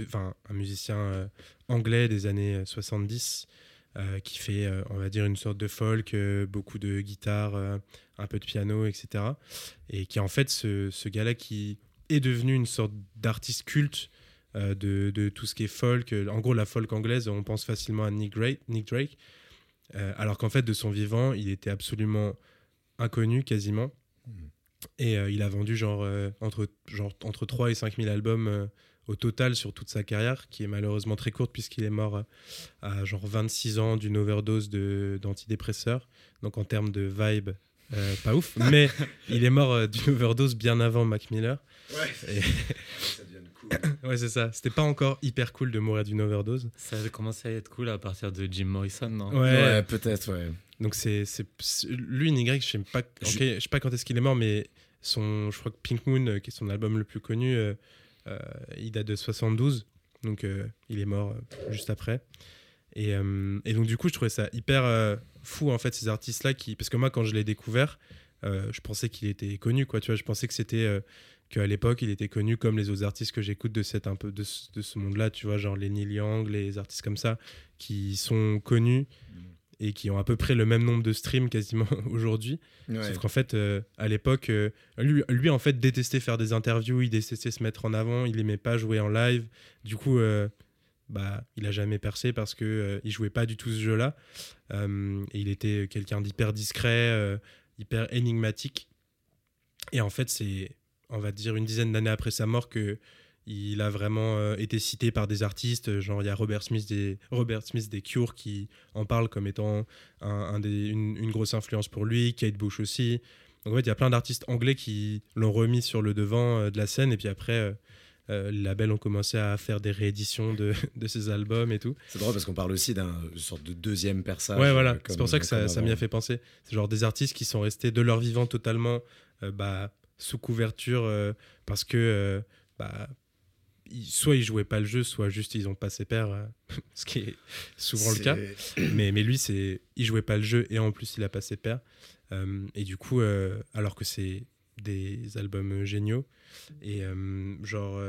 enfin, un musicien euh, anglais des années euh, 70, euh, qui fait, euh, on va dire, une sorte de folk, euh, beaucoup de guitare, euh, un peu de piano, etc. Et qui est en fait ce, ce gars-là qui est devenu une sorte d'artiste culte euh, de, de tout ce qui est folk. En gros, la folk anglaise, on pense facilement à Nick Drake, Nick Drake euh, alors qu'en fait, de son vivant, il était absolument inconnu quasiment. Et euh, il a vendu genre, euh, entre, genre entre 3 et 5 000 albums euh, au total sur toute sa carrière, qui est malheureusement très courte puisqu'il est mort euh, à genre 26 ans d'une overdose de- d'antidépresseurs. Donc en termes de vibe, euh, pas ouf. Mais il est mort euh, d'une overdose bien avant Mac Miller. Et- Ça devient cool. Ouais, c'est ça. C'était pas encore hyper cool de mourir d'une overdose. Ça a commencé à être cool à partir de Jim Morrison, non? Ouais, peut-être, ouais. Donc c'est c'est- c'est- lui Drake, je sais pas Je- sais pas quand est-ce qu'il est mort mais son je crois que Pink Moon qui est son album le plus connu euh, il date de 72 donc euh, il est mort euh, juste après. Et, euh, donc du coup je trouvais ça hyper euh, fou en fait ces artistes là qui parce que moi quand je l'ai découvert euh, je pensais qu'il était connu quoi tu vois. Je pensais que c'était euh, qu'à l'époque il était connu comme les autres artistes que j'écoute de cette un peu de, ce- de ce monde là tu vois genre les Neil les artistes comme ça qui sont connus et qui ont à peu près le même nombre de streams quasiment aujourd'hui. Ouais. Sauf qu'en fait, euh, à l'époque, euh, lui, lui, en fait, détestait faire des interviews, il détestait se mettre en avant, il aimait pas jouer en live. Du coup, euh, bah, il a jamais percé parce que il jouait pas du tout ce jeu-là. Et il était quelqu'un d'hyper discret, hyper énigmatique. Et en fait, c'est, on va dire, une dizaine d'années après sa mort que il a vraiment euh, été cité par des artistes. Genre, il y a Robert Smith des, Robert Smith des Cure qui en parle comme étant un, un des, une, une grosse influence pour lui, Kate Bush aussi. Donc en fait, il y a plein d'artistes anglais qui l'ont remis sur le devant euh, de la scène et puis après, euh, euh, les labels ont commencé à faire des rééditions de, de ces albums et tout. C'est drôle parce qu'on parle aussi d'un sorte de deuxième perçage. Ouais, voilà. euh, C'est pour ça que ça, ça m'y a fait penser. C'est genre des artistes qui sont restés de leur vivant totalement euh, bah, sous couverture euh, parce que euh, bah, soit ils jouaient pas le jeu, soit juste ils ont pas ses pairs, euh, ce qui est souvent le cas. Mais, mais lui, c'est il jouait pas le jeu et en plus il a pas ses pairs. Euh, et du coup, euh, alors que c'est des albums géniaux. Et genre,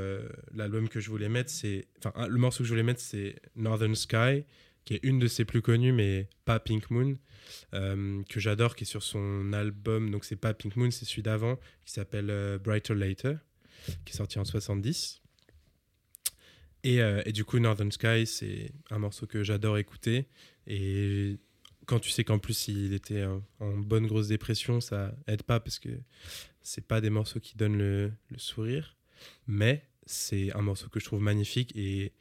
l'album que je voulais mettre, c'est. Enfin, le morceau que je voulais mettre, c'est Northern Sky, qui est une de ses plus connues, mais pas Pink Moon, que j'adore, qui est sur son album. Donc, c'est pas Pink Moon, c'est celui d'avant, qui s'appelle Brighter Later, qui est sorti en 70. Et, euh, et du coup, Northern Sky, c'est un morceau que j'adore écouter. Et quand tu sais qu'en plus il était en, bonne grosse dépression, ça aide pas parce que c'est pas des morceaux qui donnent le, sourire. Mais c'est un morceau que je trouve magnifique et,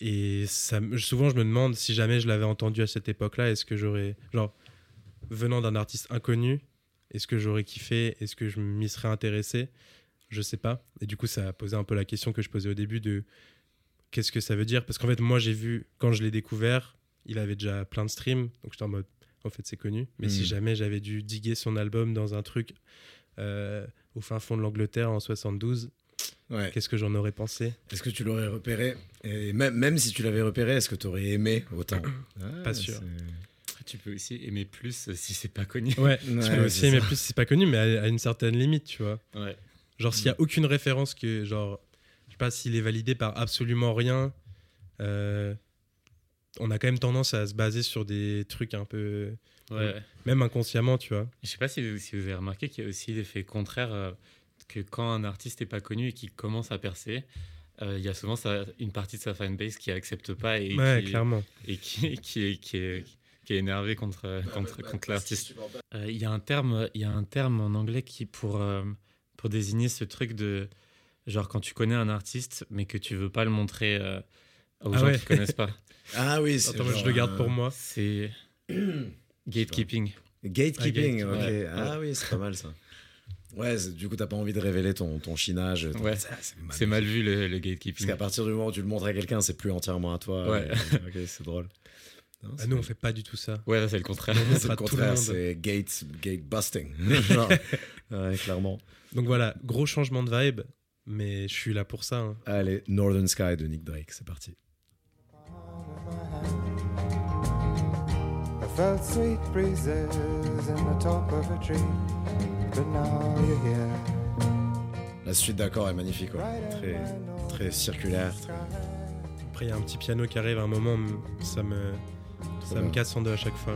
et souvent je me demande si jamais je l'avais entendu à cette époque-là, est-ce que j'aurais, genre, venant d'un artiste inconnu, est-ce que j'aurais kiffé, est-ce que je m'y serais intéressé? Je sais pas. Et du coup, ça a posé un peu la question que je posais au début de qu'est-ce que ça veut dire? Parce qu'en fait, moi, j'ai vu, quand je l'ai découvert, il avait déjà plein de streams, donc j'étais en mode, en fait, c'est connu. Mais si Mm. jamais j'avais dû diguer son album dans un truc euh, au fin fond de l'Angleterre en 72, Ouais. qu'est-ce que j'en aurais pensé? Est-ce que tu l'aurais repéré? Et même, même si tu l'avais repéré, est-ce que tu aurais aimé autant? Ah, Pas sûr. c'est- Tu peux aussi aimer plus euh, si c'est pas connu. Ouais, Ouais, je peux aussi aimer ça. plus si c'est pas connu, mais à, à une certaine limite, tu vois. Ouais. Genre, s'il y a aucune référence que, genre, pas s'il est validé par absolument rien, euh, on a quand même tendance à se baser sur des trucs un peu, Ouais. même inconsciemment, tu vois. Je sais pas si vous, si vous avez remarqué qu'il y a aussi l'effet contraire euh, que quand un artiste n'est pas connu et qu'il commence à percer, euh, il y a souvent sa- une partie de sa fanbase qui accepte pas et, ouais, qui, clairement. et qui, qui, est, qui, est, qui est énervé contre, contre, contre l'artiste. Il y a un terme, il y a un terme en anglais qui pour euh, pour désigner ce truc de genre quand tu connais un artiste mais que tu veux pas le montrer euh, aux Ah gens ouais. qui connaissent pas. Ah oui, c'est Attends, moi, je genre le garde pour moi. C'est gatekeeping. Gatekeeping, Ah, ok. Ah oui, c'est pas mal ça. Ouais, du coup, t'as pas envie de révéler ton, ton chinage. ton- Ouais. C'est mal. C'est mal vu le, le Parce gatekeeping. qu'à partir du moment où tu le montres à quelqu'un, c'est plus entièrement à toi. Ouais. Euh, ok, c'est drôle. Non, Ah, nous, on fait pas du tout ça. Ouais, là, c'est le contraire. On c'est le contraire, c'est gate, gate busting. Genre, ouais, clairement. Donc voilà, gros changement de vibe, mais je suis là pour ça. hein. Allez, Northern Sky de Nick Drake, c'est parti. I felt sweet breezes in the top of a tree, but now you're here. La suite d'accords est magnifique, très, très circulaire. Après, il y a un petit piano qui arrive à un moment, ça me, ça me casse en deux à chaque fois.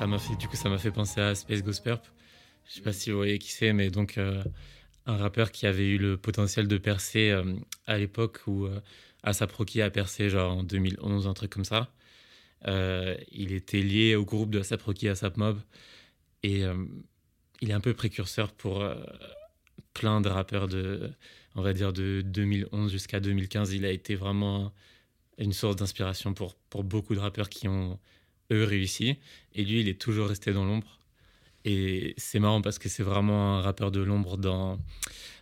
Ça m'a fait, du coup, ça m'a fait penser à Space Ghost Purp. Je sais pas si vous voyez qui c'est, mais donc euh, un rappeur qui avait eu le potentiel de percer euh, à l'époque où euh, Asap Rocky a percé, genre en 2011, un truc comme ça. Il était lié au groupe de Asap Rocky, Asap Mob, et il est un peu précurseur pour plein de rappeurs de, on va dire, de 2011 jusqu'à 2015. Il a été vraiment une source d'inspiration pour, pour beaucoup de rappeurs qui ont eux réussi. Et lui, il est toujours resté dans l'ombre. Et c'est marrant parce que c'est vraiment un rappeur de l'ombre dans,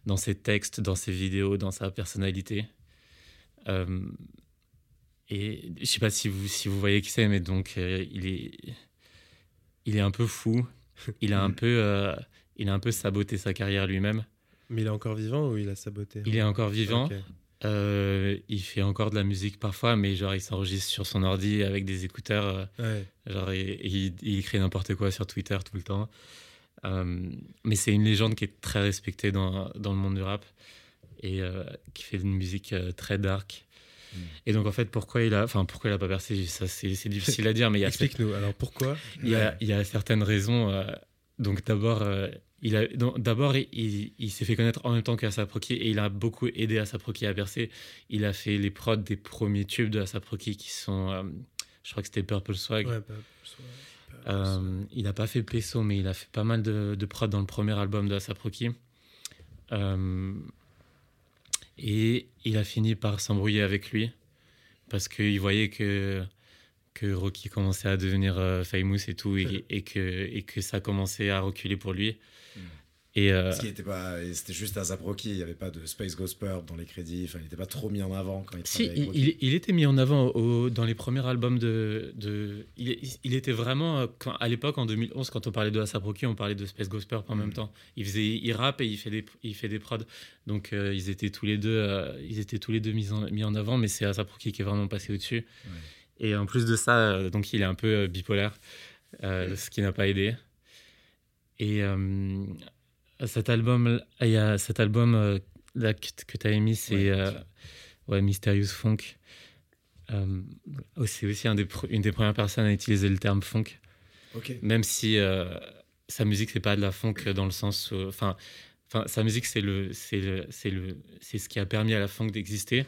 dans ses textes, dans ses vidéos, dans sa personnalité. Euh, et je sais pas si vous, si vous voyez qui c'est, mais donc euh, il, est, il est un peu fou. Il a un peu, euh, il a un peu saboté sa carrière lui-même. Mais il est encore vivant ou il a saboté Il est encore vivant. Euh, il fait encore de la musique parfois, mais genre il s'enregistre sur son ordi avec des écouteurs. euh, Ouais. Genre, il, il- il écrit n'importe quoi sur Twitter tout le temps. Euh, mais c'est une légende qui est très respectée dans, dans le monde du rap et euh, qui fait une musique euh, très dark. Mm. Et donc, en fait, pourquoi il a, enfin, pourquoi il a pas percé, ça, c'est difficile à dire, mais il y a, Explique-nous. Alors pourquoi il y a, il y a certaines raisons. euh, donc, d'abord, il a, donc, d'abord, il, il- il s'est fait connaître en même temps qu'Asap Rocky et il a beaucoup aidé Asap Rocky à percer. Il a fait les prods des premiers tubes de Asap Rocky qui sont, euh, je crois que c'était Purple Swag. Ouais, bah, soit- Euh, il n'a pas fait Peso, mais il a fait pas mal de, de prod dans le premier album de Asap Rocky. Euh, Et il a fini par s'embrouiller avec lui parce qu'il voyait que, que Rocky commençait à devenir famous et tout, et, et que, et que ça commençait à reculer pour lui. Mm. Et euh, Parce qu'il était pas, c'était juste un il n'y avait pas de Space Ghost Purp dans les crédits, enfin, il n'était pas trop mis en avant quand il si, il, il- il était mis en avant au- dans les premiers albums de. de il, il était vraiment. euh, quand- à l'époque, en 2011, quand on parlait de ASAP Rocky, on parlait de Space Ghost Purp en Mm. même temps. Il, faisait, il rappe et il fait des, il fait des prods. Donc, euh, ils, étaient tous les deux, euh, ils étaient tous les deux mis en, mis en avant, mais c'est ASAP Rocky qui est vraiment passé au-dessus. Et en plus de ça, donc, il est un peu bipolaire, ce qui n'a pas aidé. Et cet album, il y a cet album euh, là, que, tu as émis, c'est Ouais, euh, ouais, Mysterious Funk. Euh, c'est aussi un des une des premières personnes à utiliser le terme funk, même si euh, sa musique c'est pas de la funk dans le sens, enfin, enfin sa musique c'est le, c'est le, c'est le, c'est ce qui a permis à la funk d'exister,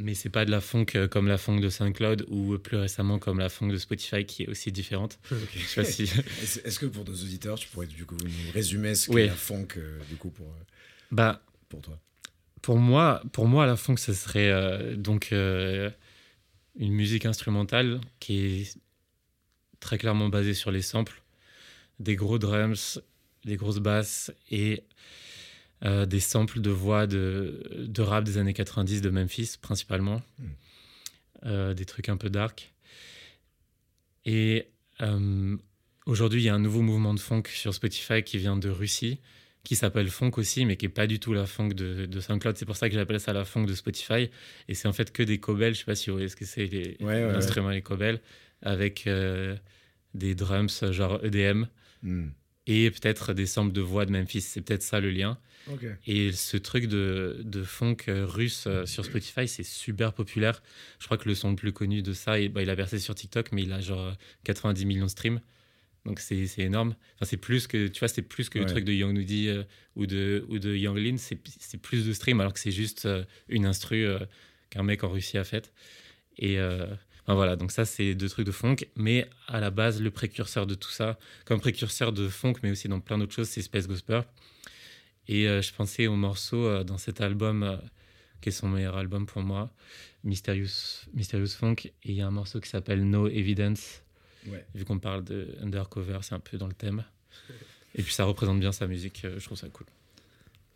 mais c'est pas de la funk euh, comme la funk de SoundCloud ou plus récemment comme la funk de Spotify qui est aussi différente. Je sais pas si- Est-ce que pour nos auditeurs, tu pourrais du coup nous résumer ce qu'est Oui. la funk euh, du coup pour, euh, bah pour toi? Pour moi, pour moi, la funk, ce serait euh, donc euh, une musique instrumentale qui est très clairement basée sur les samples, des gros drums, des grosses basses et euh, des samples de voix de, de rap des années 90 de Memphis principalement, Mm. Euh, des trucs un peu dark. Et euh, aujourd'hui, il y a un nouveau mouvement de funk sur Spotify qui vient de Russie qui s'appelle funk aussi, mais qui est pas du tout la funk de, de SoundCloud. C'est pour ça que j'appelle ça la funk de Spotify. Et c'est en fait que des cobels. Je sais pas si vous voyez ce que c'est, les Ouais, ouais, l'instrument les cobels, avec euh, des drums genre EDM Hmm. Et peut-être des samples de voix de Memphis. C'est peut-être ça le lien. Et ce truc de, de funk euh, russe euh, sur Spotify, c'est super populaire. Je crois que le son le plus connu de ça, il, bah, il a percé sur TikTok, mais il a genre euh, 90 millions de streams. Donc c'est c'est énorme. Enfin, c'est plus que, tu vois, c'est plus que le truc de Young Nudy euh, ou de, ou de Young Lean. C'est c'est plus de streams alors que c'est juste euh, une instru euh, qu'un mec en Russie a faite. Et euh, enfin, voilà, donc ça, c'est deux trucs de funk. Mais à la base, le précurseur de tout ça, comme précurseur de funk, mais aussi dans plein d'autres choses, c'est Space Ghost Purp. Et euh, je pensais au morceau euh, dans cet album, euh, qui est son meilleur album pour moi, Mysterious, Mysterious Funk. Et il y a un morceau qui s'appelle No Evidence. Ouais. Vu qu'on parle de Undercover, c'est un peu dans le thème. Et puis ça représente bien sa musique, euh, je trouve ça cool.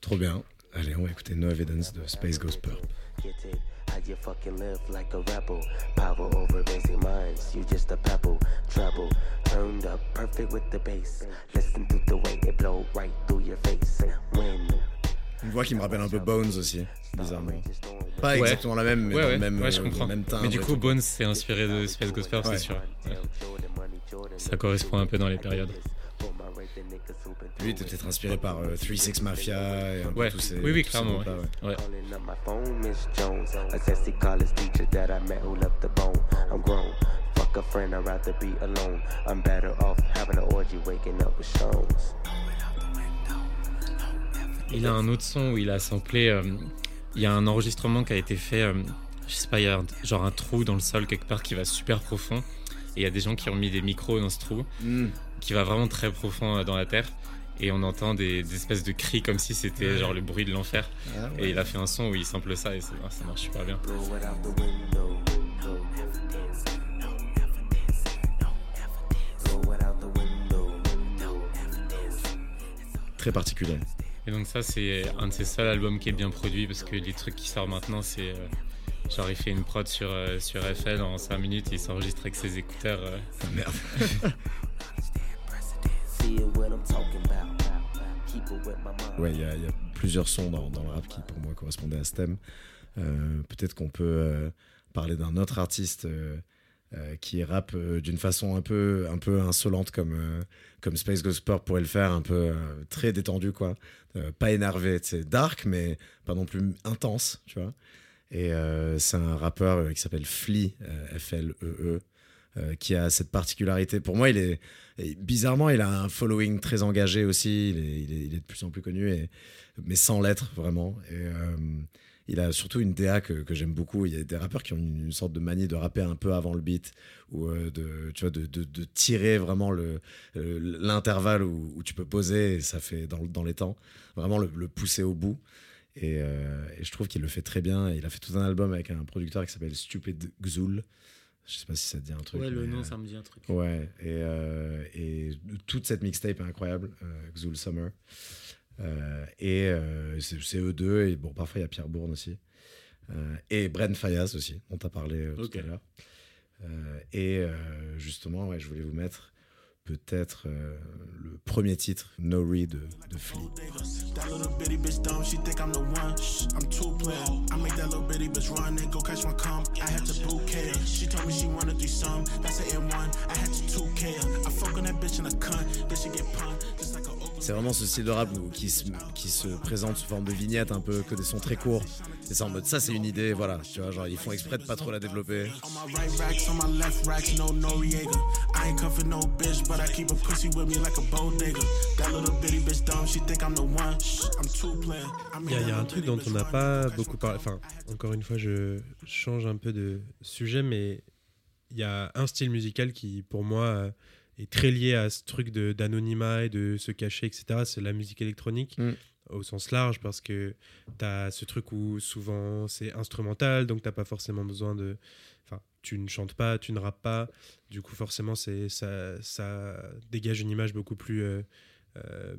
Trop bien. Allez, on va écouter No Evidence de Space Ghost Purp. Get it? How you fucking live like a rebel? Power over basic minds, you just a pebble. Treble, turned up, perfect with the bass. Listen to the way it blow right through your face. When Une voix qui me rappelle un peu Bones aussi, bizarrement. Pas Ouais. exactement la même, mais ouais, dans ouais, le même, ouais, je euh, comprends. même Mais du coup. Bones s'est inspiré de Space Ouais. c'est sûr. Ouais. Ça correspond un peu dans les périodes. Lui, il était peut-être inspiré par euh, 3-6 Mafia et un peu Ouais. tous ces. Oui, oui, tous clairement, ouais. Ouais. A friend, I'd rather be alone. I'm better off having an orgy, waking up with stones. Il a un autre son où il a samplé. euh, il y a un enregistrement qui a été fait. euh, je sais pas, il y a un- genre un trou dans le sol quelque part qui va super profond. Et il y a des gens qui ont mis des micros dans ce trou Hmm. qui va vraiment très profond euh, dans la terre. Et on entend des, des espèces de cris comme si c'était genre le bruit de l'enfer. Ah, Et il a fait un son où il sample ça et c'est- ah, ça marche super bien. Très particulier. Et donc ça c'est un de ses seuls albums qui est bien produit parce que les trucs qui sortent maintenant c'est euh, genre il fait une prod sur, euh, sur FL en 5 minutes et il s'enregistre avec ses écouteurs. euh. Ah, merde. Ouais, il y, a- plusieurs sons dans, le rap qui, pour moi, correspondaient à ce thème. Euh, Peut-être qu'on peut euh, parler d'un autre artiste euh, qui rappe d'une façon un peu, un peu insolente comme, comme Space Ghost Purp pourrait le faire, un peu très détendu, quoi. Pas énervé, c'est dark, mais pas non plus intense, tu vois. Et c'est un rappeur qui s'appelle Flea, euh, F-L-E-E, euh, qui a cette particularité. Pour moi, il est bizarrement, il a un following très engagé aussi. Il est, de plus en plus connu, mais sans l'être vraiment. Et euh, il a surtout une DA que, j'aime beaucoup. Il y a des rappeurs qui ont une, sorte de manie de rapper un peu avant le beat ou euh, de, tirer vraiment le, l'intervalle où, tu peux poser et ça fait dans, le- dans les temps. Vraiment le, pousser au bout. Et, je trouve qu'il le fait très bien. Il a fait tout un album avec un producteur qui s'appelle Stupid Xul. Je sais pas si ça te dit un truc. Ouais, le nom, euh, ça me dit un truc. Ouais, et, euh, et toute cette mixtape est incroyable, euh, Xul Summer. Et c'est eux deux, et bon, parfois il y a Pierre Bourne aussi. Et Bren Fayas aussi, dont tu as parlé tout à l'heure. Et justement, ouais, je voulais vous mettre peut-être euh, le premier titre, No Read de, de Flea. C'est vraiment ce style de rap qui se, qui se présente sous forme de vignette, un peu que des sons très courts. Et c'est en mode ça, c'est une idée, voilà. Tu vois, genre ils font exprès de pas trop la développer. On my right racks, on my left racks, no Noriega. I ain't cuffing no bitch, but I keep a pussy with me like a bodega. That little bitty bitch dumb, she think I'm the one. Shh, I'm too player. I Il y a, y un truc dont on n'a pas beaucoup parlé. Enfin, encore une fois, je change un peu de sujet, mais il y a un style musical qui, pour moi, euh, est très lié à ce truc de- d'anonymat et de se cacher, etc. C'est la musique électronique. Mm. Au sens large, parce que tu as ce truc où souvent c'est instrumental, donc t'as pas forcément besoin de. Enfin, tu ne chantes pas, tu ne rappes pas. Du coup, forcément, c'est ça, ça dégage une image beaucoup plus euh, euh,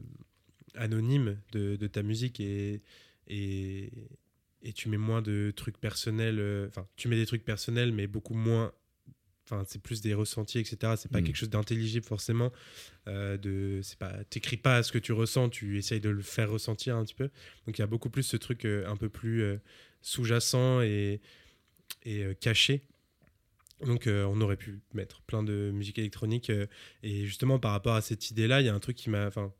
anonyme de, de ta musique et, et, et tu mets moins de trucs personnels. euh, Enfin, tu mets des trucs personnels, mais beaucoup moins. Enfin, c'est plus des ressentis, etc. C'est pas Mm. quelque chose d'intelligible forcément. Euh, de, c'est pas, t'écris pas ce que tu ressens, tu essayes de le faire ressentir un petit peu. Donc il y a beaucoup plus ce truc euh, un peu plus euh, sous-jacent et, et caché. Donc on aurait pu mettre plein de musique électronique et justement par rapport à cette idée-là, il y a un truc qui m'a, enfin,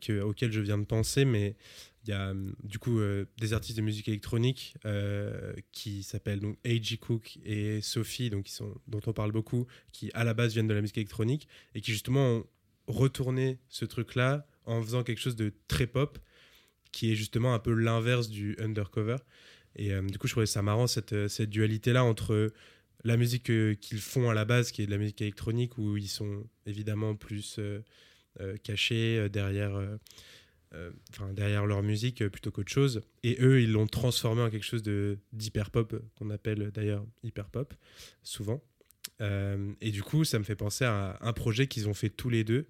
que- auquel je viens de penser, mais il y a hum, du coup euh, des artistes de musique électronique euh, qui s'appellent donc A.G. Cook et Sophie, donc qui sont, dont on parle beaucoup, qui à la base viennent de la musique électronique et qui justement ont retourné ce truc-là en faisant quelque chose de très pop, qui est justement un peu l'inverse du undercover. Et euh, du coup, je trouvais ça marrant cette, euh, cette dualité-là entre la musique euh, qu'ils font à la base, qui est de la musique électronique, où ils sont évidemment plus euh, euh, cachés euh, derrière, euh, euh, derrière leur musique euh, plutôt qu'autre chose. Et eux, ils l'ont transformé en quelque chose d'hyper pop, euh, qu'on appelle euh, d'ailleurs hyper pop, souvent. Euh, et du coup, ça me fait penser à un projet qu'ils ont fait tous les deux.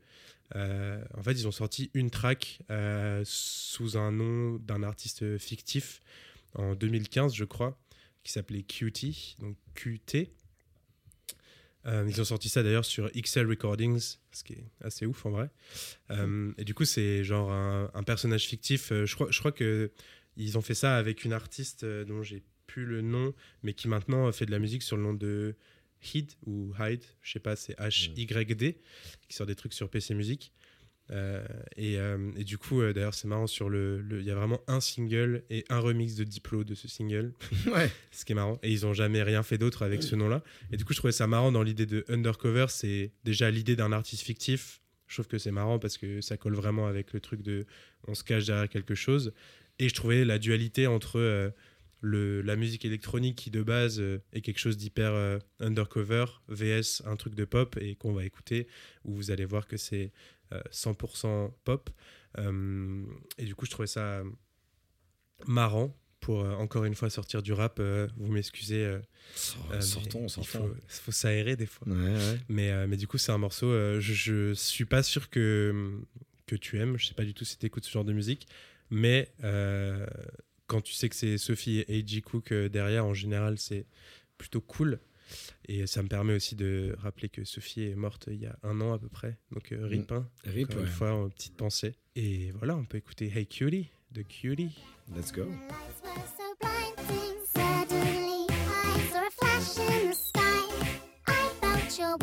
Euh, en fait, ils ont sorti une track euh, sous un nom d'un artiste fictif en 2015, je crois, qui s'appelait QT, donc QT. Euh, ils ont sorti ça d'ailleurs sur XL Recordings, ce qui est assez ouf en vrai. Euh, et du coup, c'est genre un, un personnage fictif. Euh, je, crois, je crois que ils ont fait ça avec une artiste dont j'ai plus le nom, mais qui maintenant fait de la musique sur le nom de Hid ou Hyde, je sais pas, c'est H-Y-D, qui sort des trucs sur PC Music. Euh, et, euh, et du coup, euh, d'ailleurs, c'est marrant, sur le, il y a vraiment un single et un remix de Diplo de ce single, Ouais. ce qui est marrant. Et ils ont jamais rien fait d'autre avec ce nom-là. Et du coup, je trouvais ça marrant dans l'idée de Undercover, c'est déjà l'idée d'un artiste fictif. Je trouve que c'est marrant parce que ça colle vraiment avec le truc de on se cache derrière quelque chose. Et je trouvais la dualité entre euh, le, la musique électronique qui de base euh, est quelque chose d'hyper euh, undercover, VS un truc de pop et qu'on va écouter, où vous allez voir que c'est 100% pop. Euh, et du coup, je trouvais ça marrant pour euh, encore une fois sortir du rap. euh, vous m'excusez. euh, Sort- euh, mais sortons, il sortons. faut, faut s'aérer des fois. Ouais, ouais. Mais, euh, mais du coup, c'est un morceau, euh, je, je suis pas sûr que, que tu aimes. Je sais pas du tout si tu écoutes ce genre de musique. Mais euh, quand tu sais que c'est Sophie et A.G. Cook euh, derrière, en général, c'est plutôt cool. Et ça me permet aussi de rappeler que Sophie est morte il y a un an à peu près. Donc, euh, rip, hein, Rip, encore ouais. une fois, en petite pensée. Et voilà, on peut écouter Hey Cutie de Cutie. Let's go. lights were so blinding. Suddenly, I saw a flash in the sky. I felt your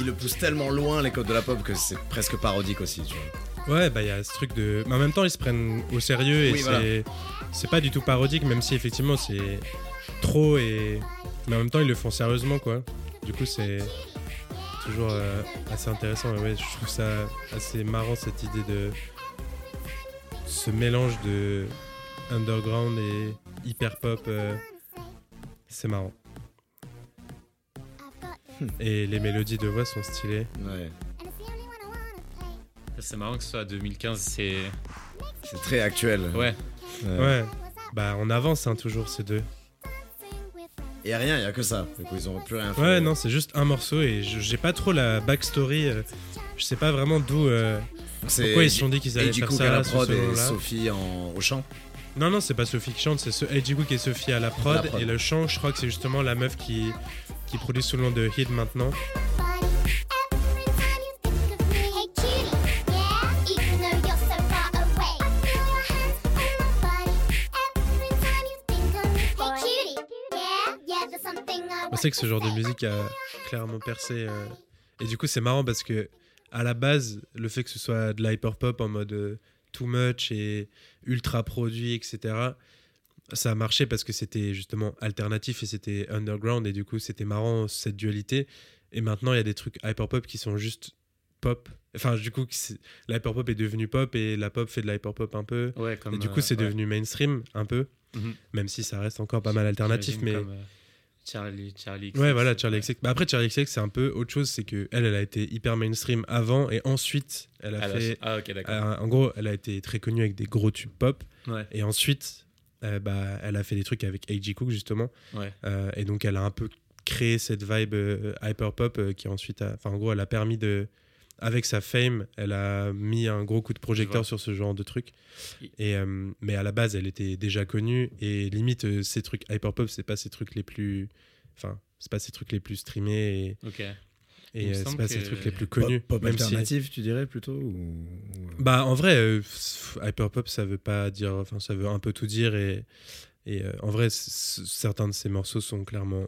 Il le pousse tellement loin les codes de la pop que c'est presque parodique aussi, tu vois. Ouais, bah il y a ce truc de. Mais en même temps, ils se prennent au sérieux et Oui, c'est. voilà. Pas du tout parodique, même si effectivement c'est trop et. Mais en même temps, ils le font sérieusement, quoi. Du coup, c'est toujours euh, assez intéressant. Ouais, je trouve ça assez marrant cette idée de. Ce mélange de underground et hyper pop. euh, c'est marrant. Et les mélodies de voix sont stylées. Ouais. C'est marrant que ce soit 2015, c'est. C'est très actuel. Ouais. Ouais. Bah, on avance hein, toujours ces deux. A rien, il y a que ça. Du coup, ils ont plus rien fait. Ouais, non, c'est juste un morceau et je- j'ai pas trop la backstory. euh, je sais pas vraiment d'où. euh, C'est pourquoi ils se sont dit qu'ils allaient Eiji faire Cook ça à la prod et. Sophie en, au chant. Non, non, c'est pas Sophie qui chante, c'est ce Eiji Cook et Sophie à la prod, La prod. Et le chant, je crois que c'est justement la meuf qui, qui produit sous le nom de Hit maintenant. On sait que ce genre de musique a clairement percé. euh, Et du coup, c'est marrant parce que, à la base, le fait que ce soit de l'hyper pop en mode euh, too much et ultra produit, etc., ça a marché parce que c'était justement alternatif et c'était underground. Et du coup, c'était marrant cette dualité. Et maintenant, il y a des trucs hyper pop qui sont juste pop. Enfin, du coup, l'hyper pop est devenu pop et la pop fait de l'hyper pop un peu. Ouais, comme. Et du coup, euh, c'est ouais. devenu mainstream un peu, Mhm. même si ça reste encore pas mal alternatif. Mais comme, euh, Charlie, Charlie. Ouais, XX, voilà, ouais. Charlie XX. Bah après, Charlie XX, c'est un peu autre chose. C'est que elle, elle a été hyper mainstream avant et ensuite, elle a fait. Ah, ok, d'accord. en gros, elle a été très connue avec des gros tubes pop. Et ensuite, euh, bah, elle a fait des trucs avec A.G. Cook, justement. Ouais. Euh, et donc, elle a un peu créé cette vibe euh, hyper pop euh, qui ensuite a. Enfin, en gros, elle a permis de. Avec sa fame, elle a mis un gros coup de Je projecteur sur ce genre de trucs. I- Et, mais à la base, elle était déjà connue. Et limite, ces trucs hyper pop, c'est pas ces trucs les plus. Enfin, c'est pas ces trucs les plus streamés et. Et euh, c'est pas ces trucs les plus Pop, connus. pop même si- alternative, tu dirais plutôt ou... ou- Bah, en vrai, euh, f- hyper pop, ça veut pas dire. Enfin, ça veut un peu tout dire. Et, et euh, en vrai, certains de ces morceaux sont clairement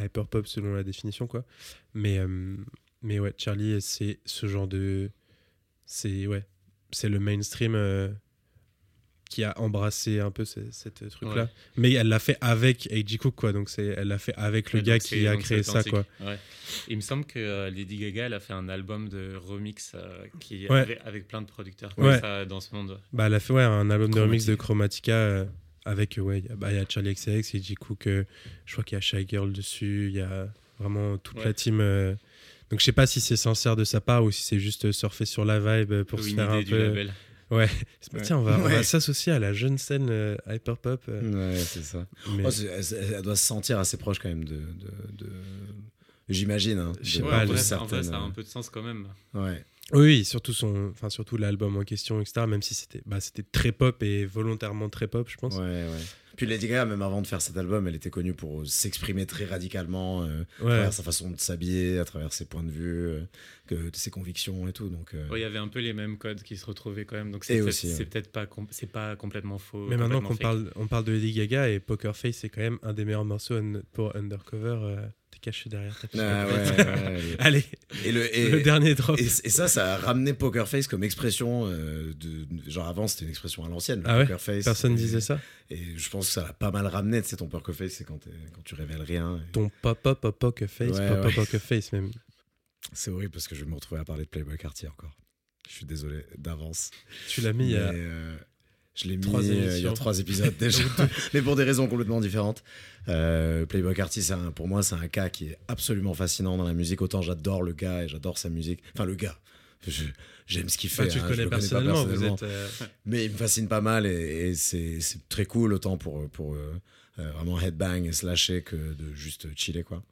hyper pop selon la définition, quoi. Mais, euh, mais ouais, Charlie, c'est ce genre de. C'est ouais, c'est le mainstream euh, qui a embrassé un peu ce- cette truc-là. Ouais. Mais elle l'a fait avec A.G. Cook, quoi. Donc, c'est, elle l'a fait avec le gars qui a créé ça, quoi. Ouais. Il me semble que euh, Lady Gaga, elle a fait un album de remix euh, qui Ouais. avec, avec plein de producteurs Ouais. comme ça dans ce monde. Bah, elle a fait ouais, un album de remix de Chromatica. Euh, avec, ouais, il y a- bah, il y a Charlie XCX, J. Cook, je crois qu'il y a Shy Girl dessus, il y a vraiment toute la team. donc je sais pas si c'est sincère de sa part ou si c'est juste surfer sur la vibe pour Ou se faire un du peu. label. Ouais. C'est pas, Ouais. Tiens, on va, on va Ouais. s'associer à la jeune scène euh, hyper pop. euh, Ouais, c'est ça. mais- Oh, elle, elle doit se sentir assez proche quand même de. de, de- J'imagine. Hein, Je sais de- Ouais, pas, en, vrai, en vrai, ça a un euh, peu de sens quand même. Ouais. Oui, surtout son, enfin surtout l'album en question, etc. Même si c'était, bah, c'était très pop et volontairement très pop, je pense. Ouais, ouais. Puis Lady Gaga, même avant de faire cet album, elle était connue pour s'exprimer très radicalement euh, à travers sa façon de s'habiller, à travers ses points de vue, euh, que, ses convictions et tout. Donc, euh, Ouais, Il y avait un peu les mêmes codes qui se retrouvaient quand même. Donc c'est peut-être pas, com- c'est pas complètement faux. Mais maintenant qu'on parle, on parle de Lady Gaga et Poker Face, c'est quand même un des meilleurs morceaux un- pour Undercover. Euh, T'es caché derrière ta Ah, ouais, ouais, Allez, Et le, et, le dernier drop. et, et ça, ça a ramené Poker Face comme expression. euh, de, genre avant, c'était une expression à l'ancienne. Ah ouais Poker Face. Personne disait ça. Et je pense que ça l'a pas mal ramené. Tu sais, ton Poker Face, c'est quand, quand tu révèles rien. Ton pop-up, poker face, Ouais, ouais. poker face même. C'est horrible parce que je vais me retrouver à parler de Playboy Cartier encore. Je suis désolé d'avance. Tu l'as mis Mais, euh, je l'ai mis euh, il y a trois épisodes déjà, mais pour des raisons complètement différentes. Euh, Playboy Carty, un- pour moi, c'est un cas qui est absolument fascinant dans la musique. Autant j'adore le gars et j'adore sa musique. Enfin, le gars. J'aime ce qu'il fait. Bah, tu hein, je connais pas personnellement, vous êtes. euh, Mais il me fascine pas mal et, et c'est très cool autant pour, pour euh, vraiment headbang et slasher que de juste chiller quoi.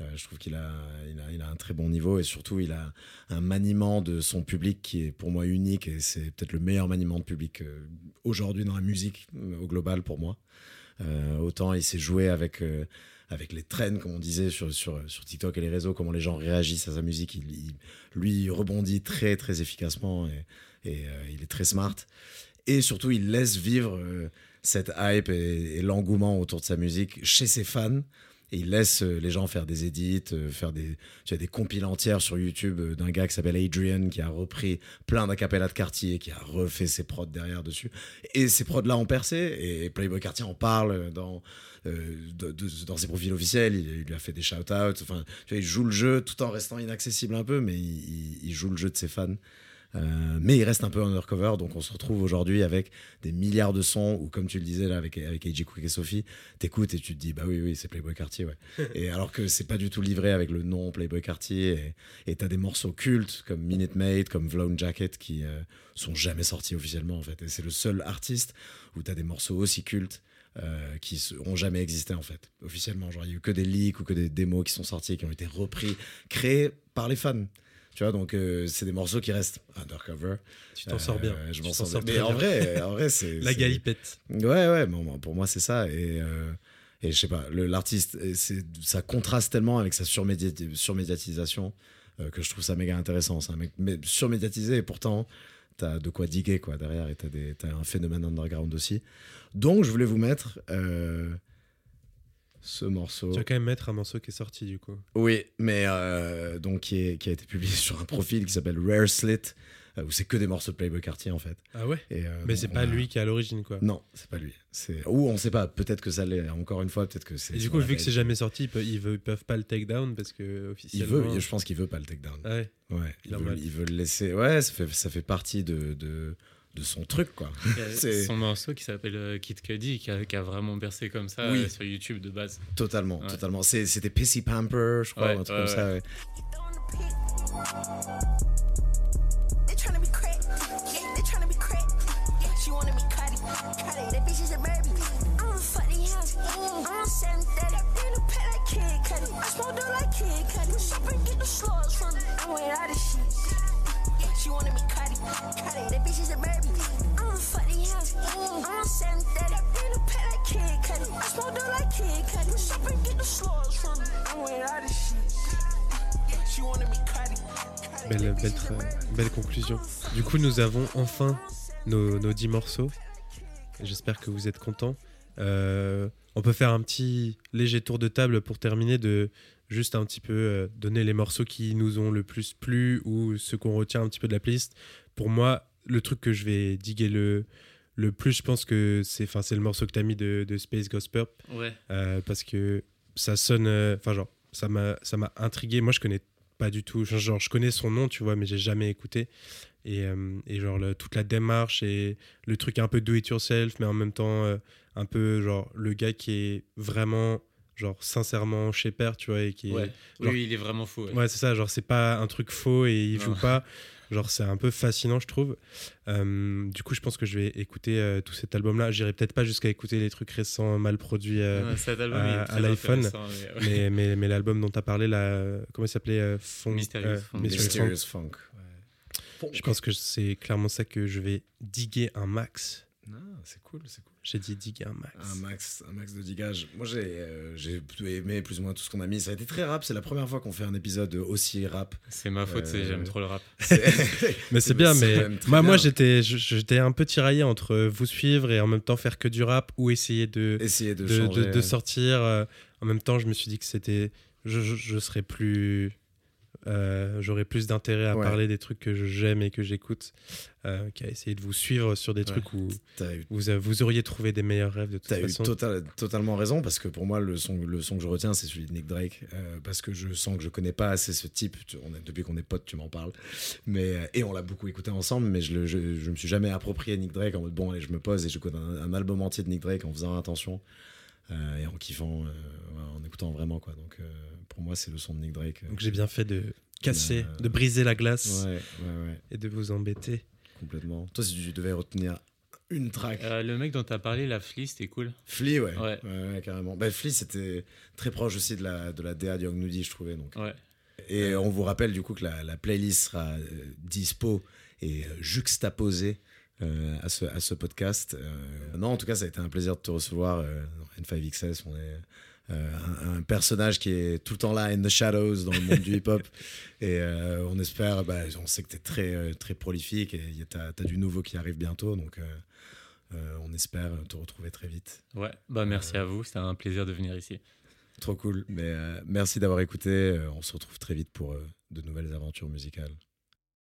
Euh, je trouve qu'il a, il a, il a un très bon niveau et surtout il a un maniement de son public qui est pour moi unique et c'est peut-être le meilleur maniement de public euh, aujourd'hui dans la musique euh, au global pour moi. Autant il s'est joué avec, avec les trends, comme on disait sur, sur, sur TikTok et les réseaux, comment les gens réagissent à sa musique. Il, lui rebondit très très efficacement et, il est très smart. Et surtout, il laisse vivre cette hype et l'engouement autour de sa musique chez ses fans. Et il laisse euh, les gens faire des edits, euh, faire des, tu as des compiles entières sur YouTube euh, d'un gars qui s'appelle Adrian qui a repris plein d'acapellas de Cartier, qui a refait ses prods derrière dessus. Et ces prods-là ont percé et Playboy Cartier en parle dans, dans ses profils officiels. Il, lui a fait des shout-outs. Enfin, il joue le jeu tout en restant inaccessible un peu, mais il joue le jeu de ses fans. Euh, mais il reste un peu undercover, donc on se retrouve aujourd'hui avec des milliards de sons, ou comme tu le disais là avec, avec AJ Quick et Sophie, t'écoutes et tu te dis, bah oui, oui, c'est Playboy Cartier, ouais. et alors que c'est pas du tout livré avec le nom Playboy Cartier, et- et t'as des morceaux cultes comme Minute Maid, comme Vlone Jacket qui euh, sont jamais sortis officiellement en fait. Et c'est le seul artiste où t'as des morceaux aussi cultes. euh, qui ont jamais existé en fait officiellement genre il y a eu que des leaks ou que des démos qui sont sortis qui ont été repris créés par les fans tu vois donc euh, c'est des morceaux qui restent undercover Tu t'en sors bien. Euh, je Tu m'en sors sors bien. mais en bien. vrai en vrai c'est La galipette. Ouais, ouais, bon, pour moi, c'est ça. Et, euh, et je sais pas, l'artiste, ça contraste tellement avec sa surmédiati- surmédiatisation euh, que je trouve ça méga intéressant. C'est un mec mais surmédiatisé et pourtant, t'as de quoi diguer quoi, derrière et t'as, un phénomène underground aussi. Donc, je voulais vous mettre euh, ce morceau. Tu vas quand même mettre un morceau qui est sorti du coup. Oui, mais euh, donc qui, est- qui a été publié sur un profil qui s'appelle Rare Slit, euh, où c'est que des morceaux de Playboy Cartier en fait. Ah ouais? Et, euh, Mais c'est pas a- lui qui est à l'origine quoi. non, c'est pas lui. Ou on sait pas. Peut-être que ça l'est. Encore une fois, peut-être que c'est. Et du coup, vu que c'est jamais sorti, ils peuvent, ils peuvent pas le take down parce que il officiellement. veut. Je pense qu'il veut pas le take down. Ah ouais. Ouais. Il veut, il veut le laisser. Ouais, ça fait ça fait partie de de, de son truc quoi. C'est- son morceau qui s'appelle euh, Kid Cudi qui a, qui a vraiment bercé comme ça Oui. euh, sur YouTube de base. Totalement, Ouais. totalement. C'est- C'était Pissy Pamper, je crois, Ouais, un truc ouais, comme ça. ouais. They tryna be crack. Yeah, they tryna be crack. Yeah, she wanna be cutty. Cutty, that bitch is a baby. I'm a funny house. I'm on 730. In a pet like Kid Cudi. I smoke dope like Kid Cudi. Shop and get the slugs from me. I'm shit. Yeah, she wanna be cutty. Cutty, that bitch is a baby. I'm a funny house. I'm on 730. In a pet like Kid Cudi. I smoke dope like Kid Cudi. Shop and get the slugs from me. I'm with all this shit. Yeah, she wanna be cutty. Belle, belle, tra- belle conclusion. Du coup, nous avons enfin nos, nos 10 morceaux. J'espère que vous êtes contents. Euh, on peut faire un petit léger tour de table pour terminer de juste un petit peu euh, donner les morceaux qui nous ont le plus plu ou ceux qu'on retient un petit peu de la playlist. Pour moi, le truc que je vais diguer le, le plus, je pense que c'est le morceau que tu as mis de, de Space Ghost Purp. Ouais. Euh, parce que ça sonne euh, enfin genre ça m'a intrigué moi je connais pas du tout genre, je connais son nom tu vois mais j'ai jamais écouté et, euh, et genre le- toute la démarche et le truc un peu do it yourself mais en même temps un peu genre le gars qui est vraiment genre sincèrement chez père tu vois et qui est- Ouais. genre- Oui, il est vraiment fou. ouais. Ouais, c'est ça, genre c'est pas un truc faux et il Non. joue pas. Genre c'est un peu fascinant, je trouve. Euh, du coup, je pense que je vais écouter euh, tout cet album-là. J'irai peut-être pas jusqu'à écouter les trucs récents mal produits euh, Ouais, cet album, à, l'iPhone. mais ouais. Mais, mais, mais l'album dont tu as parlé, là, comment il s'appelait euh, Funk- Mysterious euh, Funk. Mysterious Mysterious Funk. Funk. Je pense que c'est clairement ça que je vais diguer un max. Ah, c'est cool, c'est cool. J'ai dit diguer un max. Un max, un max de digage. Moi, j'ai euh, j'ai aimé plus ou moins tout ce qu'on a mis. Ça a été très rap. C'est la première fois qu'on fait un épisode aussi rap. C'est ma faute, c'est- Euh, j'aime trop le rap. Mais c'est bien, mais moi, moi j'étais, un peu tiraillé entre vous suivre et en même temps faire que du rap ou essayer de, Essayer de de, changer, de- de ouais. sortir. euh, en même temps, je me suis dit que c'était, je, je, je serais plus, euh, j'aurais plus d'intérêt à Ouais. parler des trucs que j'aime et que j'écoute, euh, qu'à essayer de vous suivre sur des Ouais. trucs où eu- vous, vous auriez trouvé des meilleurs rêves de toute T'as eu façon. total- totalement raison parce que pour moi le son, le son que je retiens c'est celui de Nick Drake euh, parce que je sens que je connais pas assez ce type. Tu- on depuis qu'on est potes tu m'en parles. Mais euh, et on l'a beaucoup écouté ensemble mais je, le, je, je me suis jamais approprié Nick Drake en mode bon allez je me pose et j'écoute un, un album entier de Nick Drake en faisant attention euh, et en kiffant euh, en écoutant vraiment quoi. Donc euh, pour moi c'est le son de Nick Drake. euh, Donc j'ai bien fait de casser, Euh, de briser la glace Ouais ouais ouais et de vous embêter. complètement. Toi si tu devais retenir une track. Euh, le mec dont tu as parlé, la Flea, c'était cool. Flea, ouais. Ouais. Ouais, ouais, carrément. Bah, Flea, c'était très proche aussi de la, de la DA de Young Nudie, je trouvais. Donc. Ouais. Et on vous rappelle du coup que la, la playlist sera euh, dispo et euh, juxtaposée euh, à, ce, à ce podcast. Euh, non, en tout cas, ça a été un plaisir de te recevoir. euh, dans N5XS, on est euh, un, un personnage qui est tout le temps là, in the shadows, dans le monde du hip-hop. Et euh, on espère, bah, on sait que tu es très, euh, très prolifique et tu as, du nouveau qui arrive bientôt. Donc, euh, euh, on espère te retrouver très vite. Ouais, bah merci à vous, c'était un plaisir de venir ici. Trop cool. Mais euh, merci d'avoir écouté. Euh, on se retrouve très vite pour euh, de nouvelles aventures musicales.